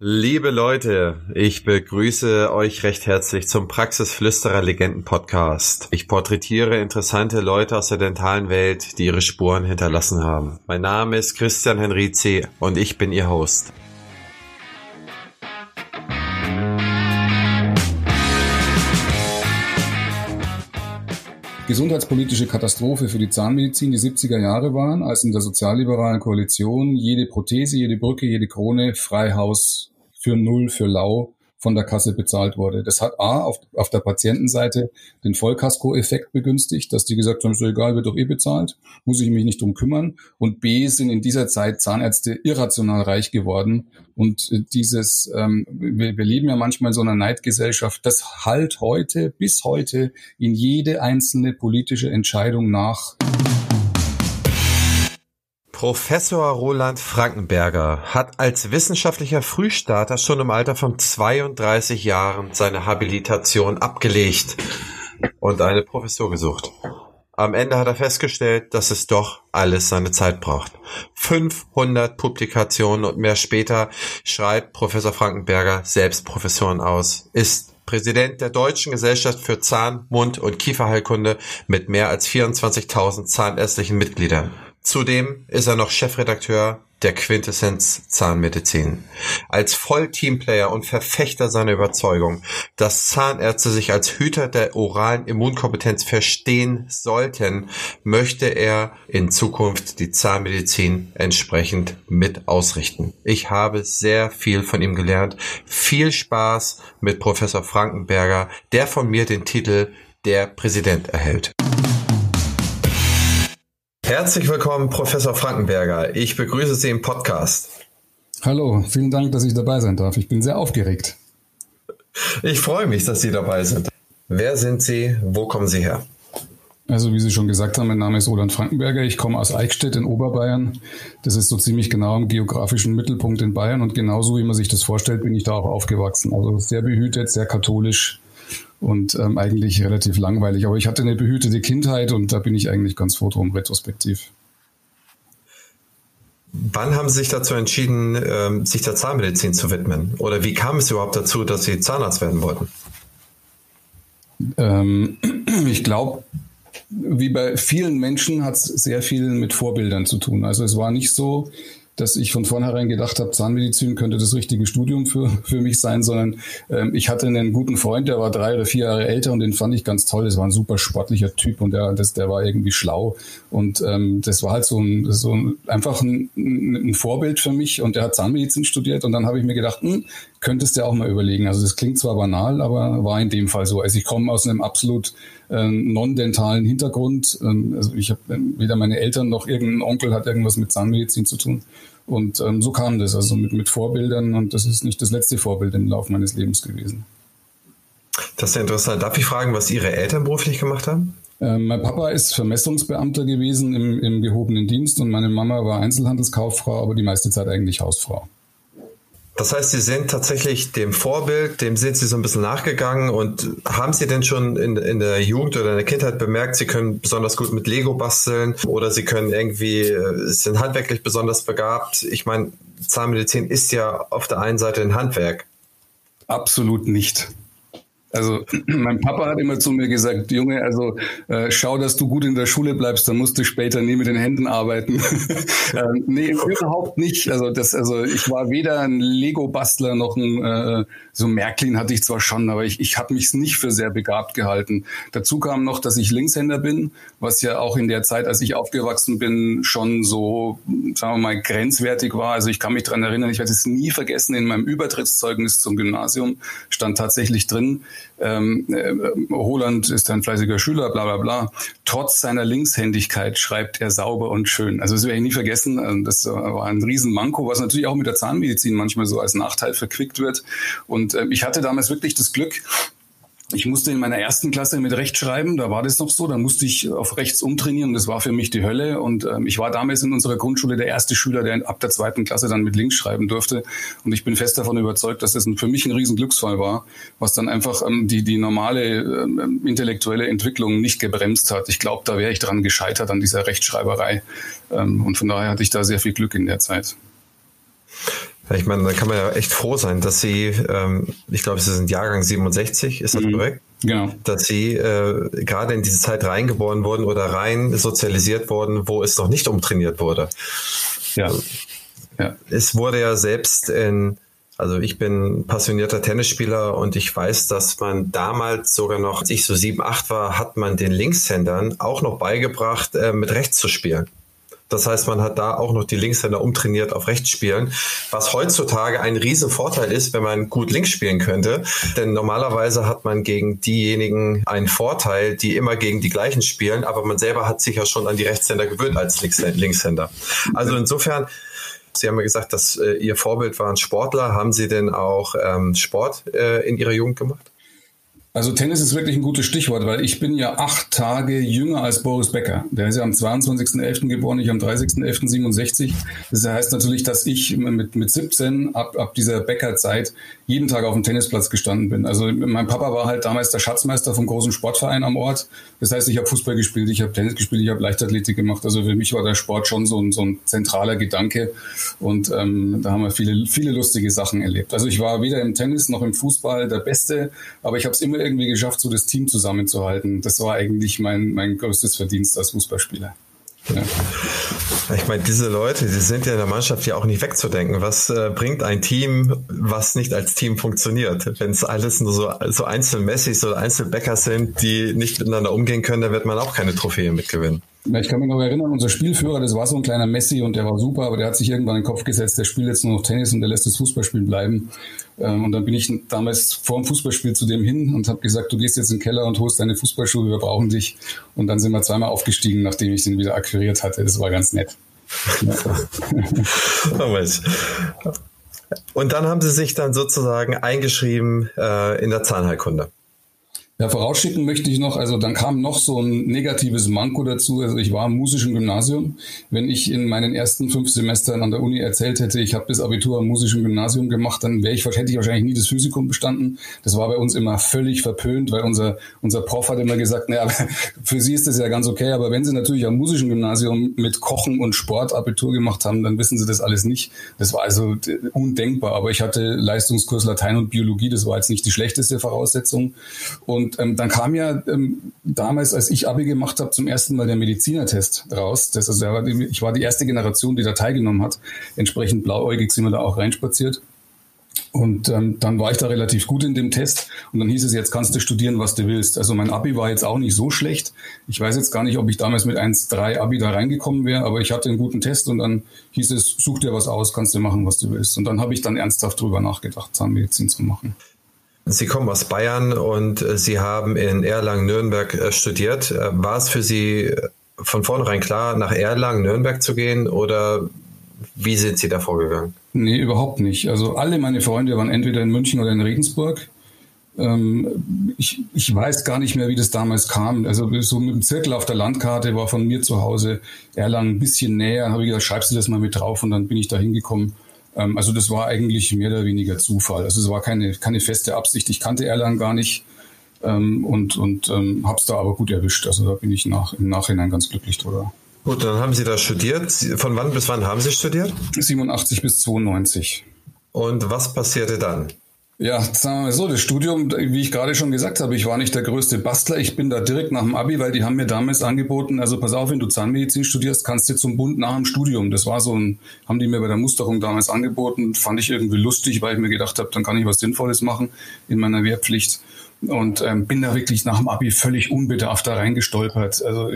Liebe Leute, ich begrüße euch recht herzlich zum Praxisflüsterer Legenden Podcast. Ich porträtiere interessante Leute aus der dentalen Welt, die ihre Spuren hinterlassen haben. Mein Name ist Christian Henrizi und ich bin Ihr Host. Gesundheitspolitische Katastrophe für die Zahnmedizin die 70er Jahre waren, als in der sozialliberalen Koalition jede Prothese, jede Brücke, jede Krone frei Haus für null für lau von der Kasse bezahlt wurde. Das hat A auf, auf der Patientenseite den Vollkasko-Effekt begünstigt, dass die gesagt haben, ist egal, wird doch eh bezahlt, muss ich mich nicht drum kümmern. Und B sind in dieser Zeit Zahnärzte irrational reich geworden. Und dieses, ähm, wir, wir leben ja manchmal in so einer Neidgesellschaft, das halt heute, bis heute in jede einzelne politische Entscheidung nach. Professor Roland Frankenberger hat als wissenschaftlicher Frühstarter schon im Alter von 32 Jahren seine Habilitation abgelegt und eine Professur gesucht. Am Ende hat er festgestellt, dass es doch alles seine Zeit braucht. 500 Publikationen und mehr später schreibt Professor Frankenberger selbst Professoren aus, ist Präsident der Deutschen Gesellschaft für Zahn-, Mund- und Kieferheilkunde mit mehr als 24.000 zahnärztlichen Mitgliedern. Zudem ist er noch Chefredakteur der Quintessenz Zahnmedizin. Als Vollteamplayer und Verfechter seiner Überzeugung, dass Zahnärzte sich als Hüter der oralen Immunkompetenz verstehen sollten, möchte er in Zukunft die Zahnmedizin entsprechend mit ausrichten. Ich habe sehr viel von ihm gelernt. Viel Spaß mit Professor Frankenberger, der von mir den Titel der Präsident erhält. Herzlich willkommen, Professor Frankenberger. Ich begrüße Sie im Podcast. Hallo, vielen Dank, dass ich dabei sein darf. Ich bin sehr aufgeregt. Ich freue mich, dass Sie dabei sind. Wer sind Sie? Wo kommen Sie her? Also wie Sie schon gesagt haben, mein Name ist Roland Frankenberger. Ich komme aus Eichstätt in Oberbayern. Das ist so ziemlich genau im geografischen Mittelpunkt in Bayern und genauso wie man sich das vorstellt, bin ich da auch aufgewachsen. Also sehr behütet, sehr katholisch, und ähm, eigentlich relativ langweilig. Aber ich hatte eine behütete Kindheit und da bin ich eigentlich ganz froh drum, retrospektiv. Wann haben Sie sich dazu entschieden, ähm, sich der Zahnmedizin zu widmen? Oder wie kam es überhaupt dazu, dass Sie Zahnarzt werden wollten? Ähm, ich glaube, wie bei vielen Menschen hat es sehr viel mit Vorbildern zu tun. Also es war nicht so, dass ich von vornherein gedacht habe, Zahnmedizin könnte das richtige Studium für, für mich sein, sondern ähm, ich hatte einen guten Freund, der war drei oder vier Jahre älter und den fand ich ganz toll. Das war ein super sportlicher Typ und der, das, der war irgendwie schlau. Und ähm, das war halt so ein, so ein, einfach ein, ein Vorbild für mich und der hat Zahnmedizin studiert und dann habe ich mir gedacht, hm, könntest du auch mal überlegen. Also das klingt zwar banal, aber war in dem Fall so. Also ich komme aus einem absolut ähm, non-dentalen Hintergrund. Ähm, also ich habe weder meine Eltern noch irgendein Onkel hat irgendwas mit Zahnmedizin zu tun. Und ähm, so kam das, also mit, mit Vorbildern. Und das ist nicht das letzte Vorbild im Laufe meines Lebens gewesen. Das ist ja interessant. Darf ich fragen, was Ihre Eltern beruflich gemacht haben? Ähm, mein Papa ist Vermessungsbeamter gewesen im, im gehobenen Dienst und meine Mama war Einzelhandelskauffrau, aber die meiste Zeit eigentlich Hausfrau. Das heißt, Sie sind tatsächlich dem Vorbild, dem sind Sie so ein bisschen nachgegangen und haben Sie denn schon in, in der Jugend oder in der Kindheit bemerkt, Sie können besonders gut mit Lego basteln oder Sie können irgendwie, äh, sind handwerklich besonders begabt? Ich meine, Zahnmedizin ist ja auf der einen Seite ein Handwerk. Absolut nicht. Also mein Papa hat immer zu mir gesagt, Junge, also äh, schau, dass du gut in der Schule bleibst, dann musst du später nie mit den Händen arbeiten. ähm, nee, überhaupt nicht. Also das, also ich war weder ein Lego-Bastler noch ein äh, so Märklin hatte ich zwar schon, aber ich, ich habe mich nicht für sehr begabt gehalten. Dazu kam noch, dass ich Linkshänder bin, was ja auch in der Zeit, als ich aufgewachsen bin, schon so, sagen wir mal, grenzwertig war. Also ich kann mich dran erinnern, ich werde es nie vergessen, in meinem Übertrittszeugnis zum Gymnasium stand tatsächlich drin, ähm, äh, Roland ist ein fleißiger Schüler, bla bla bla. Trotz seiner Linkshändigkeit schreibt er sauber und schön. Also das werde ich nie vergessen. Also das war ein Riesenmanko, was natürlich auch mit der Zahnmedizin manchmal so als Nachteil verquickt wird. Und und äh, ich hatte damals wirklich das Glück, ich musste in meiner ersten Klasse mit Recht schreiben, da war das noch so, da musste ich auf rechts umtrainieren, das war für mich die Hölle und ähm, ich war damals in unserer Grundschule der erste Schüler, der ab der zweiten Klasse dann mit links schreiben durfte und ich bin fest davon überzeugt, dass das für mich ein Riesenglücksfall war, was dann einfach ähm, die, die normale ähm, intellektuelle Entwicklung nicht gebremst hat. Ich glaube, da wäre ich dran gescheitert an dieser Rechtschreiberei ähm, und von daher hatte ich da sehr viel Glück in der Zeit. Ich meine, da kann man ja echt froh sein, dass Sie, ähm, ich glaube, Sie sind Jahrgang 67, ist das mhm. korrekt? Genau. Dass Sie äh, gerade in diese Zeit reingeboren wurden oder rein sozialisiert wurden, wo es noch nicht umtrainiert wurde. Ja. ja. Es wurde ja selbst in, also ich bin passionierter Tennisspieler und ich weiß, dass man damals sogar noch, als ich so sieben, acht war, hat man den Linkshändern auch noch beigebracht, äh, mit rechts zu spielen. Das heißt, man hat da auch noch die Linkshänder umtrainiert auf rechts spielen, was heutzutage ein riesen Vorteil ist, wenn man gut links spielen könnte. Denn normalerweise hat man gegen diejenigen einen Vorteil, die immer gegen die gleichen spielen, aber man selber hat sich ja schon an die Rechtshänder gewöhnt als Linkshänder. Also insofern, Sie haben ja gesagt, dass äh, Ihr Vorbild waren Sportler. Haben Sie denn auch ähm, Sport äh, in Ihrer Jugend gemacht? Also Tennis ist wirklich ein gutes Stichwort, weil ich bin ja acht Tage jünger als Boris Becker. Der ist ja am 22.11. geboren, ich am 30.11.67. Das heißt natürlich, dass ich mit, mit 17 ab, ab dieser Becker-Zeit jeden Tag auf dem Tennisplatz gestanden bin. Also mein Papa war halt damals der Schatzmeister vom großen Sportverein am Ort. Das heißt, ich habe Fußball gespielt, ich habe Tennis gespielt, ich habe Leichtathletik gemacht. Also für mich war der Sport schon so ein, so ein zentraler Gedanke. Und ähm, da haben wir viele, viele lustige Sachen erlebt. Also ich war weder im Tennis noch im Fußball der Beste, aber ich habe es immer irgendwie geschafft, so das Team zusammenzuhalten. Das war eigentlich mein, mein größtes Verdienst als Fußballspieler. Ja. Ich meine, diese Leute, die sind ja in der Mannschaft ja auch nicht wegzudenken. Was äh, bringt ein Team, was nicht als Team funktioniert? Wenn es alles nur so, so Einzelmessis oder Einzelbäcker sind, die nicht miteinander umgehen können, dann wird man auch keine Trophäe mitgewinnen. Ich kann mich noch erinnern, unser Spielführer, das war so ein kleiner Messi und der war super, aber der hat sich irgendwann in den Kopf gesetzt, der spielt jetzt nur noch Tennis und der lässt das Fußballspielen bleiben. Ähm, und dann bin ich damals vor dem Fußballspiel zu dem hin und habe gesagt, du gehst jetzt in den Keller und holst deine Fußballschuhe, wir brauchen dich. Und dann sind wir zweimal aufgestiegen, nachdem ich den wieder akquiriert hatte. Das war ganz nett. und dann haben sie sich dann sozusagen eingeschrieben äh, in der Zahnheilkunde. Ja, vorausschicken möchte ich noch, also dann kam noch so ein negatives Manko dazu. Also ich war im musischen Gymnasium. Wenn ich in meinen ersten fünf Semestern an der Uni erzählt hätte, ich habe das Abitur am musischen Gymnasium gemacht, dann wäre ich, hätte ich wahrscheinlich nie das Physikum bestanden. Das war bei uns immer völlig verpönt, weil unser, unser Prof hat immer gesagt, naja, für Sie ist das ja ganz okay, aber wenn Sie natürlich am musischen Gymnasium mit Kochen und Sport Abitur gemacht haben, dann wissen Sie das alles nicht. Das war also undenkbar. Aber ich hatte Leistungskurs Latein und Biologie, das war jetzt nicht die schlechteste Voraussetzung. Und und ähm, dann kam ja ähm, damals, als ich Abi gemacht habe, zum ersten Mal der Medizinertest raus. Das, also, ich war die erste Generation, die da teilgenommen hat. Entsprechend blauäugig sind wir da auch reinspaziert. Und ähm, dann war ich da relativ gut in dem Test und dann hieß es, jetzt kannst du studieren, was du willst. Also mein Abi war jetzt auch nicht so schlecht. Ich weiß jetzt gar nicht, ob ich damals mit 1,3 Abi da reingekommen wäre, aber ich hatte einen guten Test und dann hieß es, such dir was aus, kannst du machen, was du willst. Und dann habe ich dann ernsthaft drüber nachgedacht, Zahnmedizin zu machen. Sie kommen aus Bayern und äh, Sie haben in Erlangen-Nürnberg äh, studiert. Äh, war es für Sie von vornherein klar, nach Erlangen-Nürnberg zu gehen oder wie sind Sie da vorgegangen? Nee, überhaupt nicht. Also alle meine Freunde waren entweder in München oder in Regensburg. Ähm, ich, ich weiß gar nicht mehr, wie das damals kam. Also so mit dem Zirkel auf der Landkarte war von mir zu Hause Erlangen ein bisschen näher. Habe ich gesagt, schreibst du das mal mit drauf und dann bin ich da hingekommen. Ähm, also das war eigentlich mehr oder weniger Zufall. Also es war keine, keine feste Absicht. Ich kannte Erlangen gar nicht ähm, und, und ähm, habe es da aber gut erwischt. Also da bin ich nach, im Nachhinein ganz glücklich drüber. Gut, dann haben Sie da studiert. Von wann bis wann haben Sie studiert? 87 bis 92. Und was passierte dann? Ja, sagen wir mal so, das Studium, wie ich gerade schon gesagt habe, ich war nicht der größte Bastler. Ich bin da direkt nach dem Abi, weil die haben mir damals angeboten, also pass auf, wenn du Zahnmedizin studierst, kannst du zum Bund nach dem Studium. Das war so ein, haben die mir bei der Musterung damals angeboten, fand ich irgendwie lustig, weil ich mir gedacht habe, dann kann ich was Sinnvolles machen in meiner Wehrpflicht und ähm, bin da wirklich nach dem Abi völlig unbedarft da reingestolpert. Also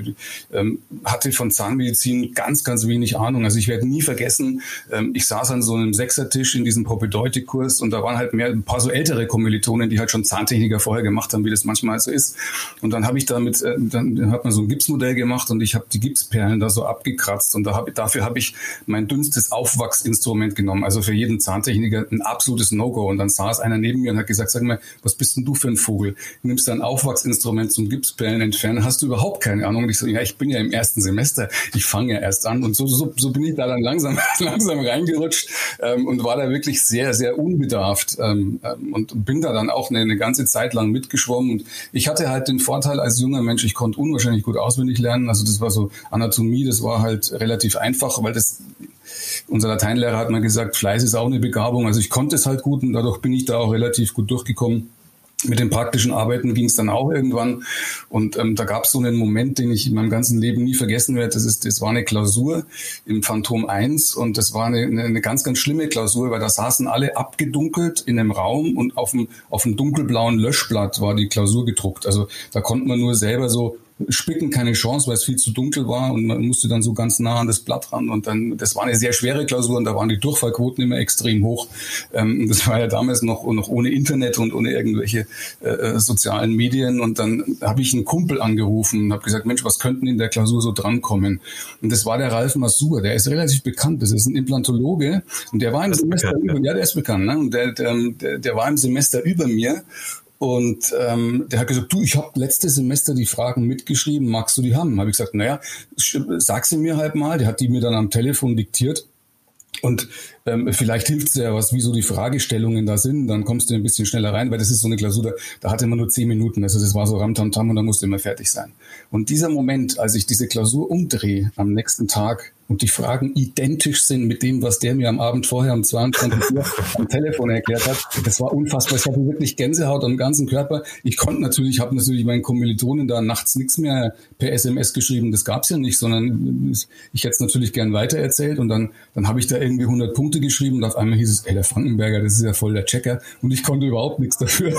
ähm, hatte von Zahnmedizin ganz, ganz wenig Ahnung. Also ich werde nie vergessen, ähm, ich saß an so einem Sechsertisch in diesem Propedeutik-Kurs und da waren halt mehr ein paar so ältere Kommilitonen, die halt schon Zahntechniker vorher gemacht haben, wie das manchmal so ist. Und dann habe ich damit, äh, dann hat man so ein Gipsmodell gemacht und ich habe die Gipsperlen da so abgekratzt und da hab, dafür habe ich mein dünnstes Aufwachsinstrument genommen. Also für jeden Zahntechniker ein absolutes No-Go. Und dann saß einer neben mir und hat gesagt, sag mal, was bist denn du für ein Vogel? Glaskugel, nimmst dein Aufwachsinstrument zum Gipsperlen entfernen, hast du überhaupt keine Ahnung. Und ich so, ja, ich bin ja im ersten Semester, ich fange ja erst an. Und so, so, so bin ich da dann langsam, langsam reingerutscht ähm, und war da wirklich sehr, sehr unbedarft ähm, ähm, und bin da dann auch eine, eine ganze Zeit lang mitgeschwommen. Und ich hatte halt den Vorteil als junger Mensch, ich konnte unwahrscheinlich gut auswendig lernen. Also das war so Anatomie, das war halt relativ einfach, weil das unser Lateinlehrer hat mal gesagt, Fleiß ist auch eine Begabung. Also ich konnte es halt gut und dadurch bin ich da auch relativ gut durchgekommen. Mit den praktischen Arbeiten ging es dann auch irgendwann. Und ähm, da gab es so einen Moment, den ich in meinem ganzen Leben nie vergessen werde. Das, ist, das war eine Klausur im Phantom 1 und das war eine, eine ganz, ganz schlimme Klausur, weil da saßen alle abgedunkelt in einem Raum und auf dem, auf dem dunkelblauen Löschblatt war die Klausur gedruckt. Also da konnte man nur selber so Spicken keine Chance, weil es viel zu dunkel war und man musste dann so ganz nah an das Blatt ran und dann, das war eine sehr schwere Klausur und da waren die Durchfallquoten immer extrem hoch. Ähm, das war ja damals noch, noch ohne Internet und ohne irgendwelche äh, äh sozialen Medien und dann habe ich einen Kumpel angerufen und habe gesagt, Mensch, was könnten in der Klausur so drankommen? Und das war der Ralf Masur, der ist relativ bekannt, das ist ein Implantologe und der war im Semester bekannt, über, ja, der ist bekannt, ne? und der, der, der war im Semester über mir und ähm, der hat gesagt, du, ich habe letztes Semester die Fragen mitgeschrieben, magst du die haben? Habe ich gesagt, naja, sag sie mir halt mal. Der hat die mir dann am Telefon diktiert. Und ähm, vielleicht hilft es ja was, wie so die Fragestellungen da sind, dann kommst du ein bisschen schneller rein, weil das ist so eine Klausur, da, da hatte man nur zehn Minuten, also das war so Ramtamtam und da musste immer fertig sein. Und dieser Moment, als ich diese Klausur umdrehe am nächsten Tag, und die Fragen identisch sind mit dem, was der mir am Abend vorher um 22 Uhr am Telefon erklärt hat. Das war unfassbar. Ich hatte wirklich Gänsehaut am ganzen Körper. Ich konnte natürlich, habe natürlich meinen Kommilitonen da nachts nichts mehr per SMS geschrieben. Das gab's ja nicht, sondern ich hätte es natürlich gern weitererzählt und dann, dann habe ich da irgendwie 100 Punkte geschrieben und auf einmal hieß es, ey, der Frankenberger, das ist ja voll der Checker und ich konnte überhaupt nichts dafür.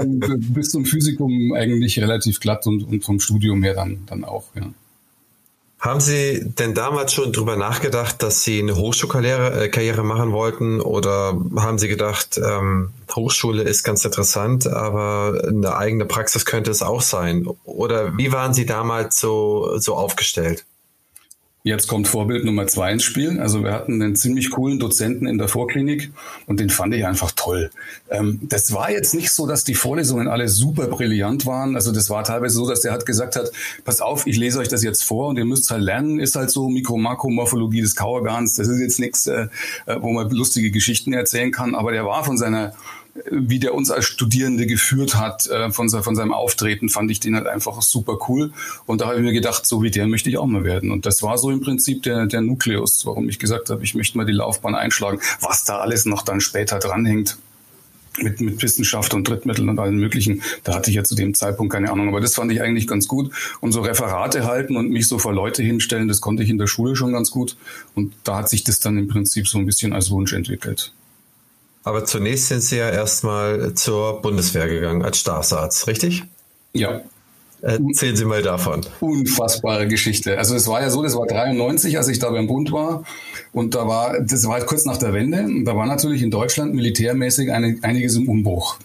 bis zum Physikum eigentlich relativ glatt und, und vom Studium her dann, dann auch, ja. Haben Sie denn damals schon drüber nachgedacht, dass Sie eine Hochschulkarriere äh, Karriere machen wollten? Oder haben Sie gedacht, ähm, Hochschule ist ganz interessant, aber eine eigene Praxis könnte es auch sein? Oder wie waren Sie damals so, so aufgestellt? Jetzt kommt Vorbild Nummer zwei ins Spiel. Also wir hatten einen ziemlich coolen Dozenten in der Vorklinik und den fand ich einfach toll. Ähm, das war jetzt nicht so, dass die Vorlesungen alle super brillant waren. Also das war teilweise so, dass der hat gesagt hat, pass auf, ich lese euch das jetzt vor und ihr müsst halt lernen. Ist halt so Mikro-Makromorphologie des Kauergans. Das ist jetzt nichts, äh, wo man lustige Geschichten erzählen kann. Aber der war von seiner wie der uns als Studierende geführt hat, äh, von, von seinem Auftreten, fand ich den halt einfach super cool. Und da habe ich mir gedacht, so wie der möchte ich auch mal werden. Und das war so im Prinzip der, der Nukleus, warum ich gesagt habe, ich möchte mal die Laufbahn einschlagen. Was da alles noch dann später dranhängt, mit, mit Wissenschaft und Drittmitteln und allen möglichen. Da hatte ich ja zu dem Zeitpunkt keine Ahnung. Aber das fand ich eigentlich ganz gut. Und so Referate halten und mich so vor Leute hinstellen, das konnte ich in der Schule schon ganz gut. Und da hat sich das dann im Prinzip so ein bisschen als Wunsch entwickelt. Aber zunächst sind Sie ja erstmal zur Bundeswehr gegangen als Staatsarzt, richtig? Ja. Erzählen Sie mal davon. Unfassbare Geschichte. Also es war ja so, das war 93, als ich da beim Bund war. Und da war, das war halt kurz nach der Wende. Und da war natürlich in Deutschland militärmäßig eine, einiges im Umbruch.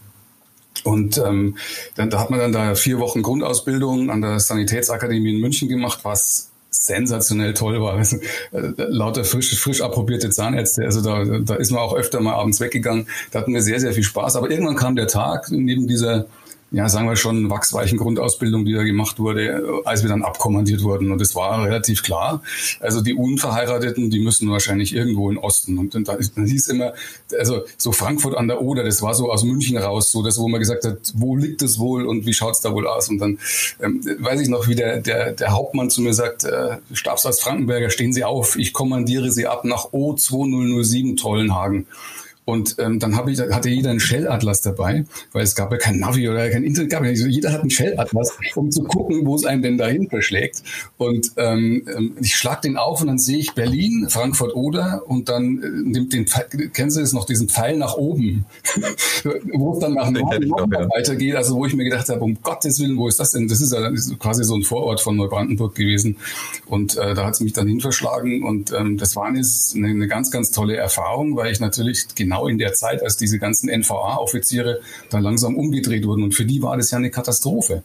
Und ähm, dann, da hat man dann da vier Wochen Grundausbildung an der Sanitätsakademie in München gemacht, was sensationell toll war. Also, äh, lauter frisch, frisch approbierte Zahnärzte. Also da, da ist man auch öfter mal abends weggegangen. Da hatten wir sehr, sehr viel Spaß. Aber irgendwann kam der Tag neben dieser ja, sagen wir schon, wachsweichen Grundausbildung, die da gemacht wurde, als wir dann abkommandiert wurden. Und es war relativ klar. Also die Unverheirateten, die müssen wahrscheinlich irgendwo in Osten. Und dann, hieß immer, also so Frankfurt an der Oder, das war so aus München raus, so das, wo man gesagt hat, wo liegt es wohl und wie schaut's da wohl aus? Und dann ähm, weiß ich noch, wie der, der, der Hauptmann zu mir sagt, äh, Stabsarzt Frankenberger, stehen Sie auf, ich kommandiere Sie ab nach O2007 Tollenhagen. Und ähm, dann hab ich, hatte jeder einen Shell-Atlas dabei, weil es gab ja kein Navi oder kein Internet. Gab ja nicht. Jeder hat einen Shell-Atlas, um zu gucken, wo es einem denn dahin verschlägt. Und ähm, ähm ich schlag den auf und dann sehe ich Berlin, Frankfurt oder und dann äh, nimmt den, kennen Sie es noch, diesen Pfeil nach oben, wo es dann nach Norden noch ja. weitergeht. Also wo ich mir gedacht habe, um Gottes Willen, wo ist das denn? Das ist ja quasi so ein Vorort von Neubrandenburg gewesen. Und äh, da hat es mich dann hinverschlagen. Und ähm, das war eine, eine ganz, ganz tolle Erfahrung, weil ich natürlich genau genau in der Zeit, als diese ganzen NVA-Offiziere da langsam umgedreht wurden. Und für die war das ja eine Katastrophe.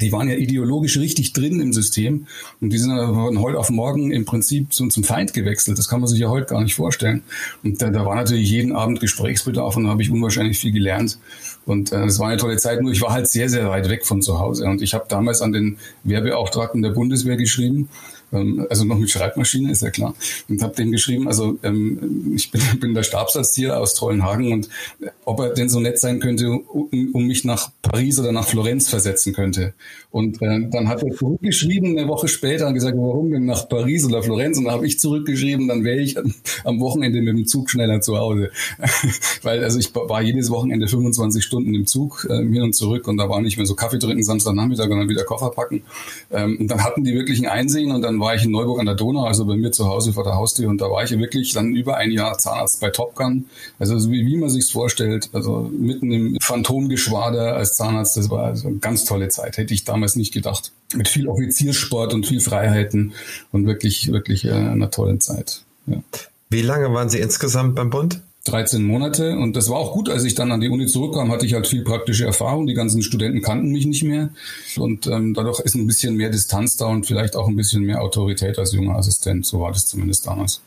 die waren ja ideologisch richtig drin im System und die sind von heute auf morgen im Prinzip zum, zum Feind gewechselt. Das kann man sich ja heute gar nicht vorstellen. Und da, da war natürlich jeden Abend Gesprächsbedarf und da habe ich unwahrscheinlich viel gelernt. Und äh, es war eine tolle Zeit, nur ich war halt sehr, sehr weit weg von zu Hause. Und ich habe damals an den Wehrbeauftragten der Bundeswehr geschrieben ähm, also noch mit Schreibmaschine, ist ja klar. Und habe dem geschrieben, also ähm, ich bin, bin der Stabsatztier aus Trollenhagen und äh, ob er denn so nett sein könnte, um, um mich nach Paris oder nach Florenz versetzen könnte. Und äh, dann hat er zurückgeschrieben, eine Woche später, und gesagt, warum denn nach Paris oder Florenz? Und dann habe ich zurückgeschrieben, dann wäre ich am Wochenende mit dem Zug schneller zu Hause. Weil also ich war jedes Wochenende 25 Stunden im Zug äh, hin und zurück und da war nicht mehr so Kaffee trinken Samstagnachmittag und dann wieder Koffer packen. Ähm, und dann hatten die wirklich ein Einsehen und dann war ich in Neuburg an der Donau, also bei mir zu Hause vor der Haustür und da war ich wirklich dann über ein Jahr Zahnarzt bei Top Gun. Also so wie, wie man sich's vorstellt, also mitten im Phantomgeschwader als Zahnarzt, das war also eine ganz tolle Zeit, hätte ich damals nicht gedacht. Mit viel Offiziersport und viel Freiheiten und wirklich, wirklich äh, einer tollen Zeit. Ja. Wie lange waren Sie insgesamt beim Bund? 13 Monate und das war auch gut, als ich dann an die Uni zurückkam, hatte ich halt viel praktische Erfahrung. Die ganzen Studenten kannten mich nicht mehr und ähm, dadurch ist ein bisschen mehr Distanz da und vielleicht auch ein bisschen mehr Autorität als junger Assistent. So war das zumindest damals.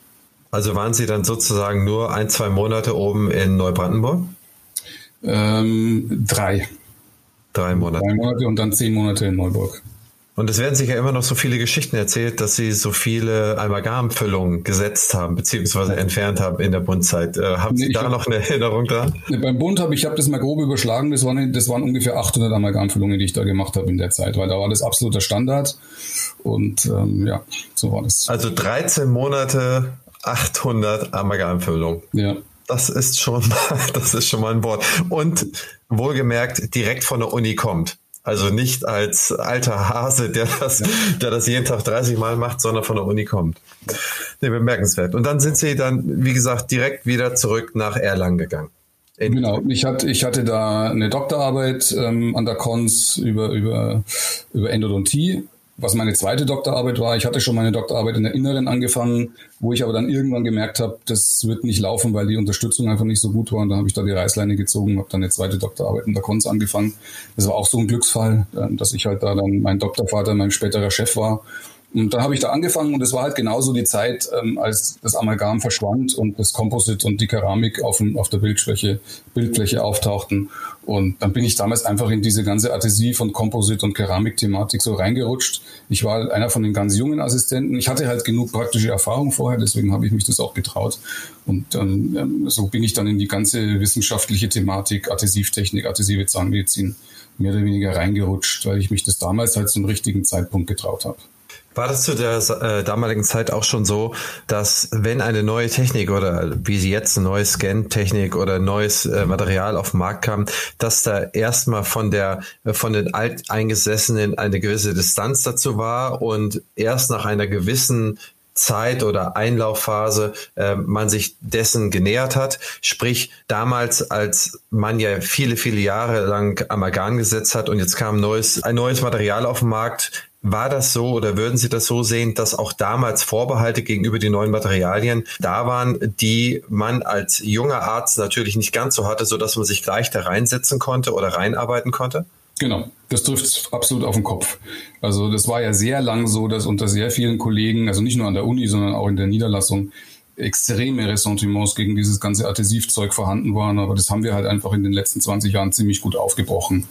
Also waren Sie dann sozusagen nur ein, zwei Monate oben in Neubrandenburg? Ähm, drei. Drei Monate. Drei Monate und dann zehn Monate in Neuburg. Und es werden sich ja immer noch so viele Geschichten erzählt, dass sie so viele Amalgamfüllungen gesetzt haben, beziehungsweise entfernt haben in der Bundzeit. Äh, haben Sie da hab, noch eine Erinnerung dran? Beim Bund habe ich, habe das mal grob überschlagen, das waren, das waren ungefähr 800 Amalgamfüllungen, die ich da gemacht habe in der Zeit, weil da war das absoluter Standard. Und ähm, ja, so war das. Also 13 Monate, 800 Amalgamfüllungen. Ja. Das ist schon, das ist schon mal ein Wort. Und wohlgemerkt direkt von der Uni kommt. Also nicht als alter Hase, der das, der das jeden Tag 30 Mal macht, sondern von der Uni kommt. Nee, bemerkenswert. Und dann sind Sie dann, wie gesagt, direkt wieder zurück nach Erlangen gegangen. Genau, ich hatte, ich hatte da eine Doktorarbeit ähm, an der Cons über, über, über Endodontie was meine zweite Doktorarbeit war. Ich hatte schon meine Doktorarbeit in der Inneren angefangen, wo ich aber dann irgendwann gemerkt habe, das wird nicht laufen, weil die Unterstützung einfach nicht so gut war. Und dann habe ich da die Reißleine gezogen, habe dann eine zweite Doktorarbeit in der Konz angefangen. Das war auch so ein Glücksfall, ähm, dass ich halt da dann mein Doktorvater, mein späterer Chef war und dann habe ich da angefangen und es war halt genauso die Zeit, ähm, als das Amalgam verschwand und das Composite und die Keramik auf, dem, auf der Bildfläche, Bildfläche auftauchten. Und dann bin ich damals einfach in diese ganze Adhesiv- und Composite- und Keramik-Thematik so reingerutscht. Ich war halt einer von den ganz jungen Assistenten. Ich hatte halt genug praktische Erfahrung vorher, deswegen habe ich mich das auch getraut. Und ähm, so bin ich dann in die ganze wissenschaftliche Thematik, Adhesivtechnik, adhesive Zahnmedizin mehr oder weniger reingerutscht, weil ich mich das damals halt zum richtigen Zeitpunkt getraut habe. War das zu der äh, damaligen Zeit auch schon so, dass wenn eine neue Technik oder wie sie jetzt eine neue Scan-Technik oder neues äh, Material auf den Markt kam, dass da erstmal von der von den Alteingesessenen eine gewisse Distanz dazu war und erst nach einer gewissen Zeit oder Einlaufphase äh, man sich dessen genähert hat. Sprich, damals, als man ja viele, viele Jahre lang Amalgam gesetzt hat und jetzt kam neues, ein neues Material auf den Markt, war das so oder würden Sie das so sehen, dass auch damals Vorbehalte gegenüber den neuen Materialien da waren, die man als junger Arzt natürlich nicht ganz so hatte, so dass man sich gleich da reinsetzen konnte oder reinarbeiten konnte? Genau, das trifft absolut auf den Kopf. Also das war ja sehr lang so, dass unter sehr vielen Kollegen, also nicht nur an der Uni, sondern auch in der Niederlassung, extreme Ressentiments gegen dieses ganze Adhesivzeug vorhanden waren. Aber das haben wir halt einfach in den letzten 20 Jahren ziemlich gut aufgebrochen.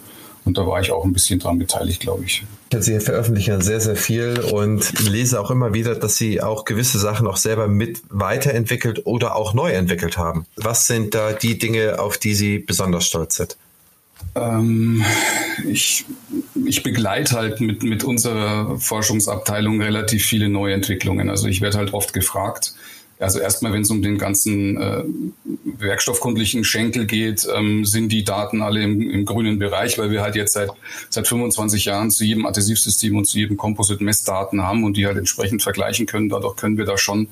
Und da war ich auch ein bisschen dran beteiligt, glaube ich. Sie veröffentlichen sehr, sehr viel und lese auch immer wieder, dass Sie auch gewisse Sachen auch selber mit weiterentwickelt oder auch neu entwickelt haben. Was sind da die Dinge, auf die Sie besonders stolz sind? Ähm, ich, ich begleite halt mit, mit unserer Forschungsabteilung relativ viele Neuentwicklungen. Also ich werde halt oft gefragt, also erstmal, wenn es um den ganzen äh, werkstoffkundlichen Schenkel geht, ähm, sind die Daten alle im, im, grünen Bereich, weil wir halt jetzt seit, seit 25 Jahren zu jedem Adhesivsystem und zu jedem Composite Messdaten haben und die halt entsprechend vergleichen können. Dadurch können wir da schon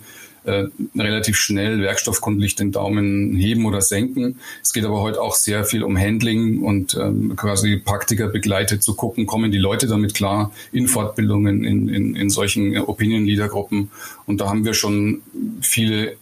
äh, relativ schnell werkstoffkundlich den Daumen heben oder senken. Es geht aber heute auch sehr viel um Handling und ähm, quasi Praktiker begleitet zu gucken, kommen die Leute damit klar in Fortbildungen, in, in, in solchen Opinion-Leader-Gruppen. Und da haben wir schon viele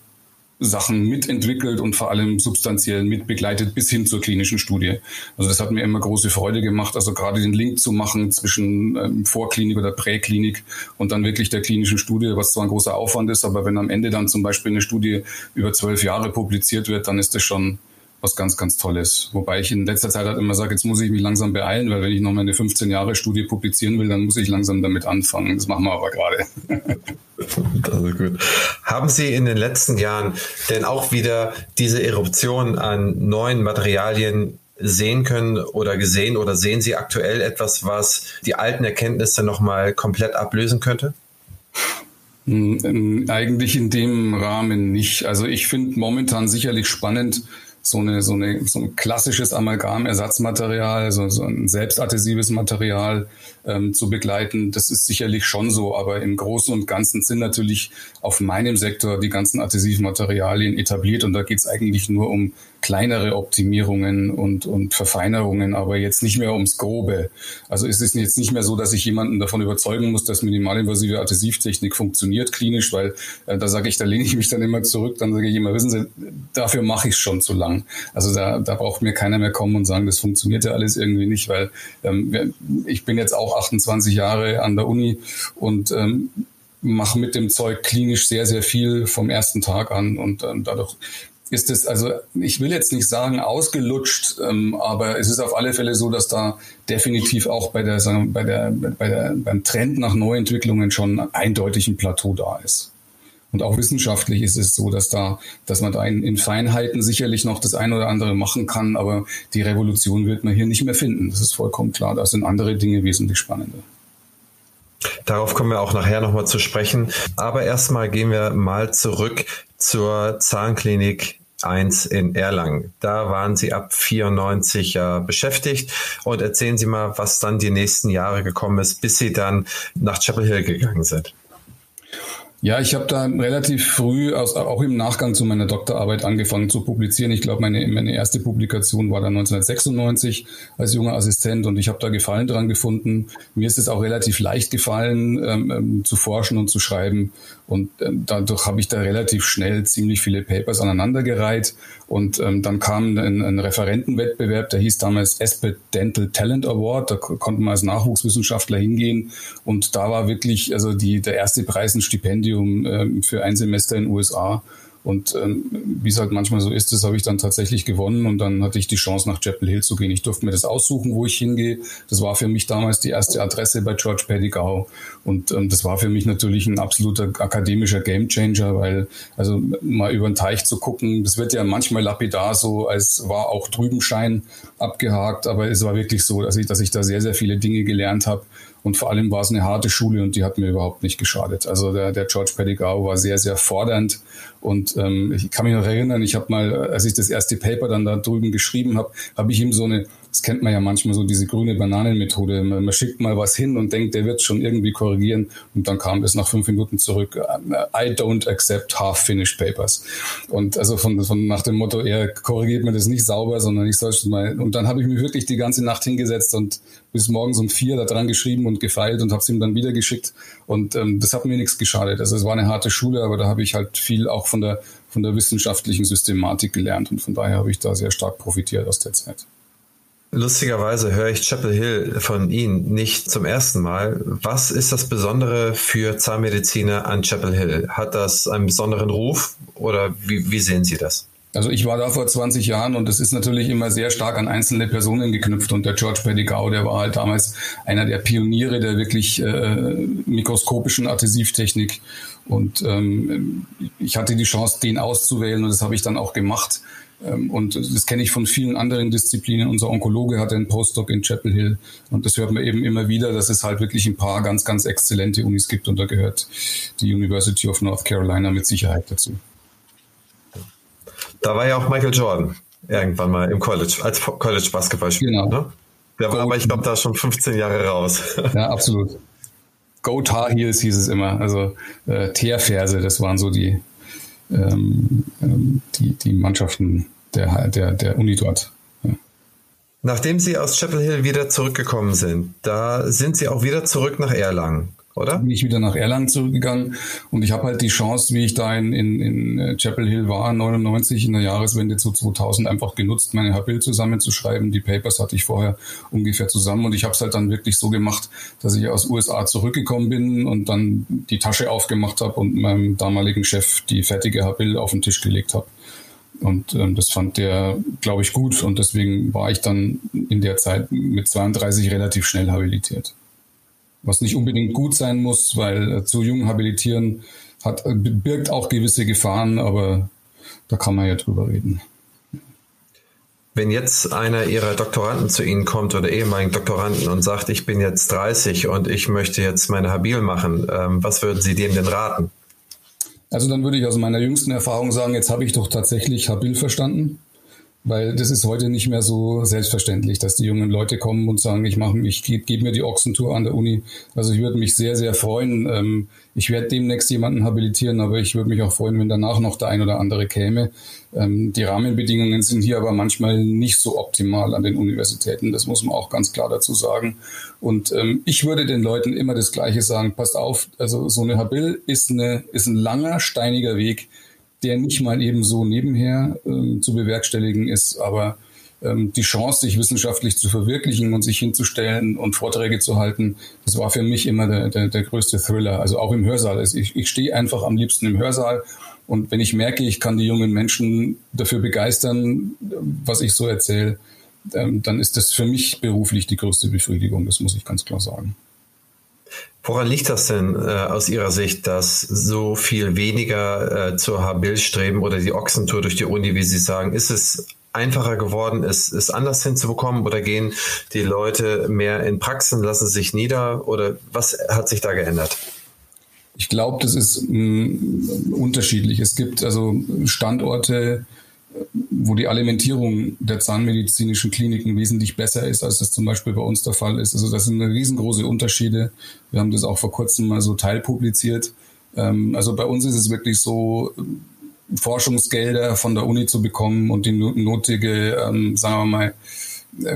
Sachen mitentwickelt und vor allem substanziell mitbegleitet bis hin zur klinischen Studie. Also das hat mir immer große Freude gemacht, also gerade den Link zu machen zwischen ähm, Vorklinik oder Präklinik und dann wirklich der klinischen Studie, was zwar ein großer Aufwand ist, aber wenn am Ende dann zum Beispiel eine Studie über zwölf Jahre publiziert wird, dann ist das schon was ganz, ganz Tolles. Wobei ich in letzter Zeit halt immer sage, jetzt muss ich mich langsam beeilen, weil wenn ich noch meine 15 Jahre Studie publizieren will, dann muss ich langsam damit anfangen. Das machen wir aber gerade. Ist gut. Haben Sie in den letzten Jahren denn auch wieder diese Eruption an neuen Materialien sehen können oder gesehen oder sehen Sie aktuell etwas, was die alten Erkenntnisse nochmal komplett ablösen könnte? Hm, eigentlich in dem Rahmen nicht. Also ich finde momentan sicherlich spannend, so, eine, so, eine, so ein klassisches Amalgamersatzmaterial, so, so ein selbstadhesives Material ähm, zu begleiten. Das ist sicherlich schon so, aber im Großen und Ganzen sind natürlich auf meinem Sektor die ganzen adhesiven Materialien etabliert und da geht es eigentlich nur um kleinere Optimierungen und, und Verfeinerungen, aber jetzt nicht mehr ums Grobe. Also ist es jetzt nicht mehr so, dass ich jemanden davon überzeugen muss, dass minimalinvasive Adhesivtechnik funktioniert klinisch, weil äh, da sage ich, da lehne ich mich dann immer zurück, dann sage ich immer, wissen Sie, dafür mache ich es schon zu lang. Also da, da braucht mir keiner mehr kommen und sagen, das funktioniert ja alles irgendwie nicht, weil ähm, ich bin jetzt auch 28 Jahre an der Uni und ähm, mache mit dem Zeug klinisch sehr, sehr viel vom ersten Tag an und ähm, dadurch ist es, also ich will jetzt nicht sagen ausgelutscht, ähm, aber es ist auf alle Fälle so, dass da definitiv auch bei der, sagen, bei der, bei der, beim Trend nach Neuentwicklungen schon eindeutig ein Plateau da ist. Und auch wissenschaftlich ist es so, dass da, dass man da in, in Feinheiten sicherlich noch das eine oder andere machen kann, aber die Revolution wird man hier nicht mehr finden. Das ist vollkommen klar. Da sind andere Dinge wesentlich spannender. Darauf kommen wir auch nachher nochmal zu sprechen. Aber erstmal gehen wir mal zurück zur Zahnklinik 1 in Erlangen. Da waren Sie ab 94 ja beschäftigt und erzählen Sie mal, was dann die nächsten Jahre gekommen ist, bis Sie dann nach Chapel Hill gegangen sind. Ja, ich habe da relativ früh, auch im Nachgang zu meiner Doktorarbeit, angefangen zu publizieren. Ich glaube, meine, meine erste Publikation war dann 1996 als junger Assistent und ich habe da Gefallen dran gefunden. Mir ist es auch relativ leicht gefallen, ähm, ähm, zu forschen und zu schreiben. Und ähm, dadurch habe ich da relativ schnell ziemlich viele Papers aneinandergereiht. Und ähm, dann kam ein, ein Referentenwettbewerb, der hieß damals Aspet Dental Talent Award. Da konnte man als Nachwuchswissenschaftler hingehen. Und da war wirklich, also die, der erste Preis ein Stipendium ähm, für ein Semester in den USA. Und ähm, wie es halt manchmal so ist, das habe ich dann tatsächlich gewonnen und dann hatte ich die Chance, nach Chapel Hill zu gehen. Ich durfte mir das aussuchen, wo ich hingehe. Das war für mich damals die erste Adresse bei George Pedigau. Und ähm, das war für mich natürlich ein absoluter akademischer Gamechanger, weil also mal über den Teich zu gucken, das wird ja manchmal lapidar so, als war auch drüben Schein abgehakt, aber es war wirklich so, dass ich, dass ich da sehr, sehr viele Dinge gelernt habe und vor allem war es eine harte Schule und die hat mir überhaupt nicht geschadet. Also der, der George Pedigau war sehr, sehr fordernd. Und ähm, ich kann mich noch erinnern, ich habe mal, als ich das erste Paper dann da drüben geschrieben habe, habe ich ihm so eine das kennt man ja manchmal so, diese grüne Bananenmethode. Man, man schickt mal was hin und denkt, der wird schon irgendwie korrigieren und dann kam es nach fünf Minuten zurück. I don't accept half-finished papers. Und also von, von nach dem Motto, er korrigiert mir das nicht sauber, sondern ich soll es mal. Und dann habe ich mich wirklich die ganze Nacht hingesetzt und bis morgens um vier da dran geschrieben und gefeilt und habe es ihm dann wieder geschickt. Und ähm, das hat mir nichts geschadet. Also es war eine harte Schule, aber da habe ich halt viel auch von der von der wissenschaftlichen Systematik gelernt und von daher habe ich da sehr stark profitiert aus der Zeit. Lustigerweise höre ich Chapel Hill von Ihnen nicht zum ersten Mal. Was ist das Besondere für Zahnmediziner an Chapel Hill? Hat das einen besonderen Ruf oder wie, wie sehen Sie das? Also ich war da vor 20 Jahren und es ist natürlich immer sehr stark an einzelne Personen geknüpft und der George Pedigau, der war halt damals einer der Pioniere der wirklich äh, mikroskopischen Adhesivtechnik und ähm, ich hatte die Chance, den auszuwählen und das habe ich dann auch gemacht. Ähm, und das kenne ich von vielen anderen Disziplinen. Unser Onkologe hatte einen Postdoc in Chapel Hill. Und das hört man eben immer wieder, dass es halt wirklich ein paar ganz, ganz exzellente Unis gibt. Und da gehört die University of North Carolina mit Sicherheit dazu. Da war ja auch Michael Jordan irgendwann mal im College, als College-Basketballspieler. Genau. Ne? Der war aber, ich glaube, da schon 15 Jahre raus. Ja, absolut. Go Tar Heels hieß es immer. Also äh, Teerferse, das waren so die, ähm, ähm, die, die Mannschaften der, der, der Uni dort. Ja. Nachdem Sie aus Chapel Hill wieder zurückgekommen sind, da sind Sie auch wieder zurück nach Erlangen. Oder? Bin ich wieder nach Erlangen zurückgegangen und ich habe halt die Chance, wie ich da in, in, in äh, Chapel Hill war, 99 in der Jahreswende zu 2000 einfach genutzt, meine Habil zusammenzuschreiben. Die Papers hatte ich vorher ungefähr zusammen und ich habe es halt dann wirklich so gemacht, dass ich aus USA zurückgekommen bin und dann die Tasche aufgemacht habe und meinem damaligen Chef die fertige Habil auf den Tisch gelegt habe. Und ähm, das fand der, glaube ich, gut und deswegen war ich dann in der Zeit mit 32 relativ schnell habilitiert was nicht unbedingt gut sein muss, weil äh, zu jung habilitieren hat, äh, birgt auch gewisse Gefahren, aber da kann man ja drüber reden. Wenn jetzt einer Ihrer Doktoranden zu Ihnen kommt oder ehemaligen Doktoranden und sagt, ich bin jetzt 30 und ich möchte jetzt meine Habil machen, ähm, was würden Sie dem denn raten? Also dann würde ich aus meiner jüngsten Erfahrung sagen, jetzt habe ich doch tatsächlich Habil verstanden. Weil das ist heute nicht mehr so selbstverständlich, dass die jungen Leute kommen und sagen, ich mache, ich gebe geb mir die Ochsentour an der Uni. Also ich würde mich sehr, sehr freuen. Ähm, ich werde demnächst jemanden habilitieren, aber ich würde mich auch freuen, wenn danach noch der ein oder andere käme. Ähm, die Rahmenbedingungen sind hier aber manchmal nicht so optimal an den Universitäten. Das muss man auch ganz klar dazu sagen. Und ähm, ich würde den Leuten immer das Gleiche sagen. Passt auf, also so eine Habil ist, eine, ist ein langer, steiniger Weg der nicht mal eben so nebenher ähm, zu bewerkstelligen ist, aber ähm, die Chance, sich wissenschaftlich zu verwirklichen und sich hinzustellen und Vorträge zu halten, das war für mich immer der, der, der größte Thriller. Also auch im Hörsaal. Also ich, ich stehe einfach am liebsten im Hörsaal und wenn ich merke, ich kann die jungen Menschen dafür begeistern, was ich so erzähle, ähm, dann ist das für mich beruflich die größte Befriedigung. Das muss ich ganz klar sagen. Woran liegt das denn äh, aus Ihrer Sicht, dass so viel weniger äh, zur Habil streben oder die Ochsentour durch die Uni, wie Sie sagen? Ist es einfacher geworden, es, es anders hinzubekommen oder gehen die Leute mehr in Praxen, lassen sich nieder oder was hat sich da geändert? Ich glaube, das ist mh, mm, unterschiedlich. Es gibt also Standorte, wo die Alimentierung der zahnmedizinischen Kliniken wesentlich besser ist, als das zum Beispiel bei uns der Fall ist. Also das sind riesengroße Unterschiede. Wir haben das auch vor kurzem mal so teilpubliziert. Ähm, also bei uns ist es wirklich so, Forschungsgelder von der Uni zu bekommen und die notige, ähm, sagen wir mal,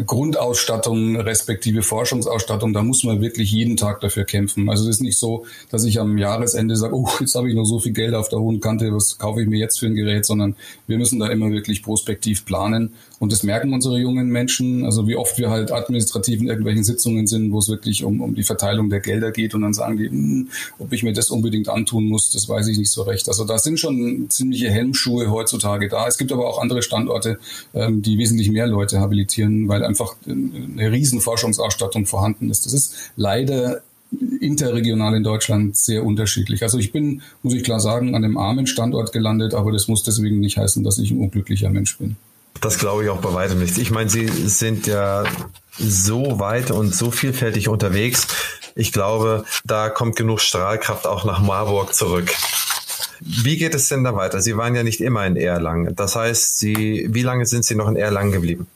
Grundausstattung respektive Forschungsausstattung, da muss man wirklich jeden Tag dafür kämpfen. Also es ist nicht so, dass ich am Jahresende sage, oh, jetzt habe ich noch so viel Geld auf der hohen Kante, was kaufe ich mir jetzt für ein Gerät, sondern wir müssen da immer wirklich prospektiv planen. Und das merken unsere jungen Menschen, also wie oft wir halt administrativ in irgendwelchen Sitzungen sind, wo es wirklich um, um die Verteilung der Gelder geht und dann sagen die, hm, ob ich mir das unbedingt antun muss, das weiß ich nicht so recht. Also da sind schon ziemliche Helmschuhe heutzutage da. Es gibt aber auch andere Standorte, ähm, die wesentlich mehr Leute habilitieren weil einfach eine riesen Forschungsausstattung vorhanden ist. Das ist leider interregional in Deutschland sehr unterschiedlich. Also ich bin, muss ich klar sagen, an einem armen Standort gelandet, aber das muss deswegen nicht heißen, dass ich ein unglücklicher Mensch bin. Das glaube ich auch bei weitem nicht. Ich meine, Sie sind ja so weit und so vielfältig unterwegs. Ich glaube, da kommt genug Strahlkraft auch nach Marburg zurück. Wie geht es denn da weiter? Sie waren ja nicht immer in Erlangen. Das heißt, Sie, wie lange sind Sie noch in Erlangen geblieben?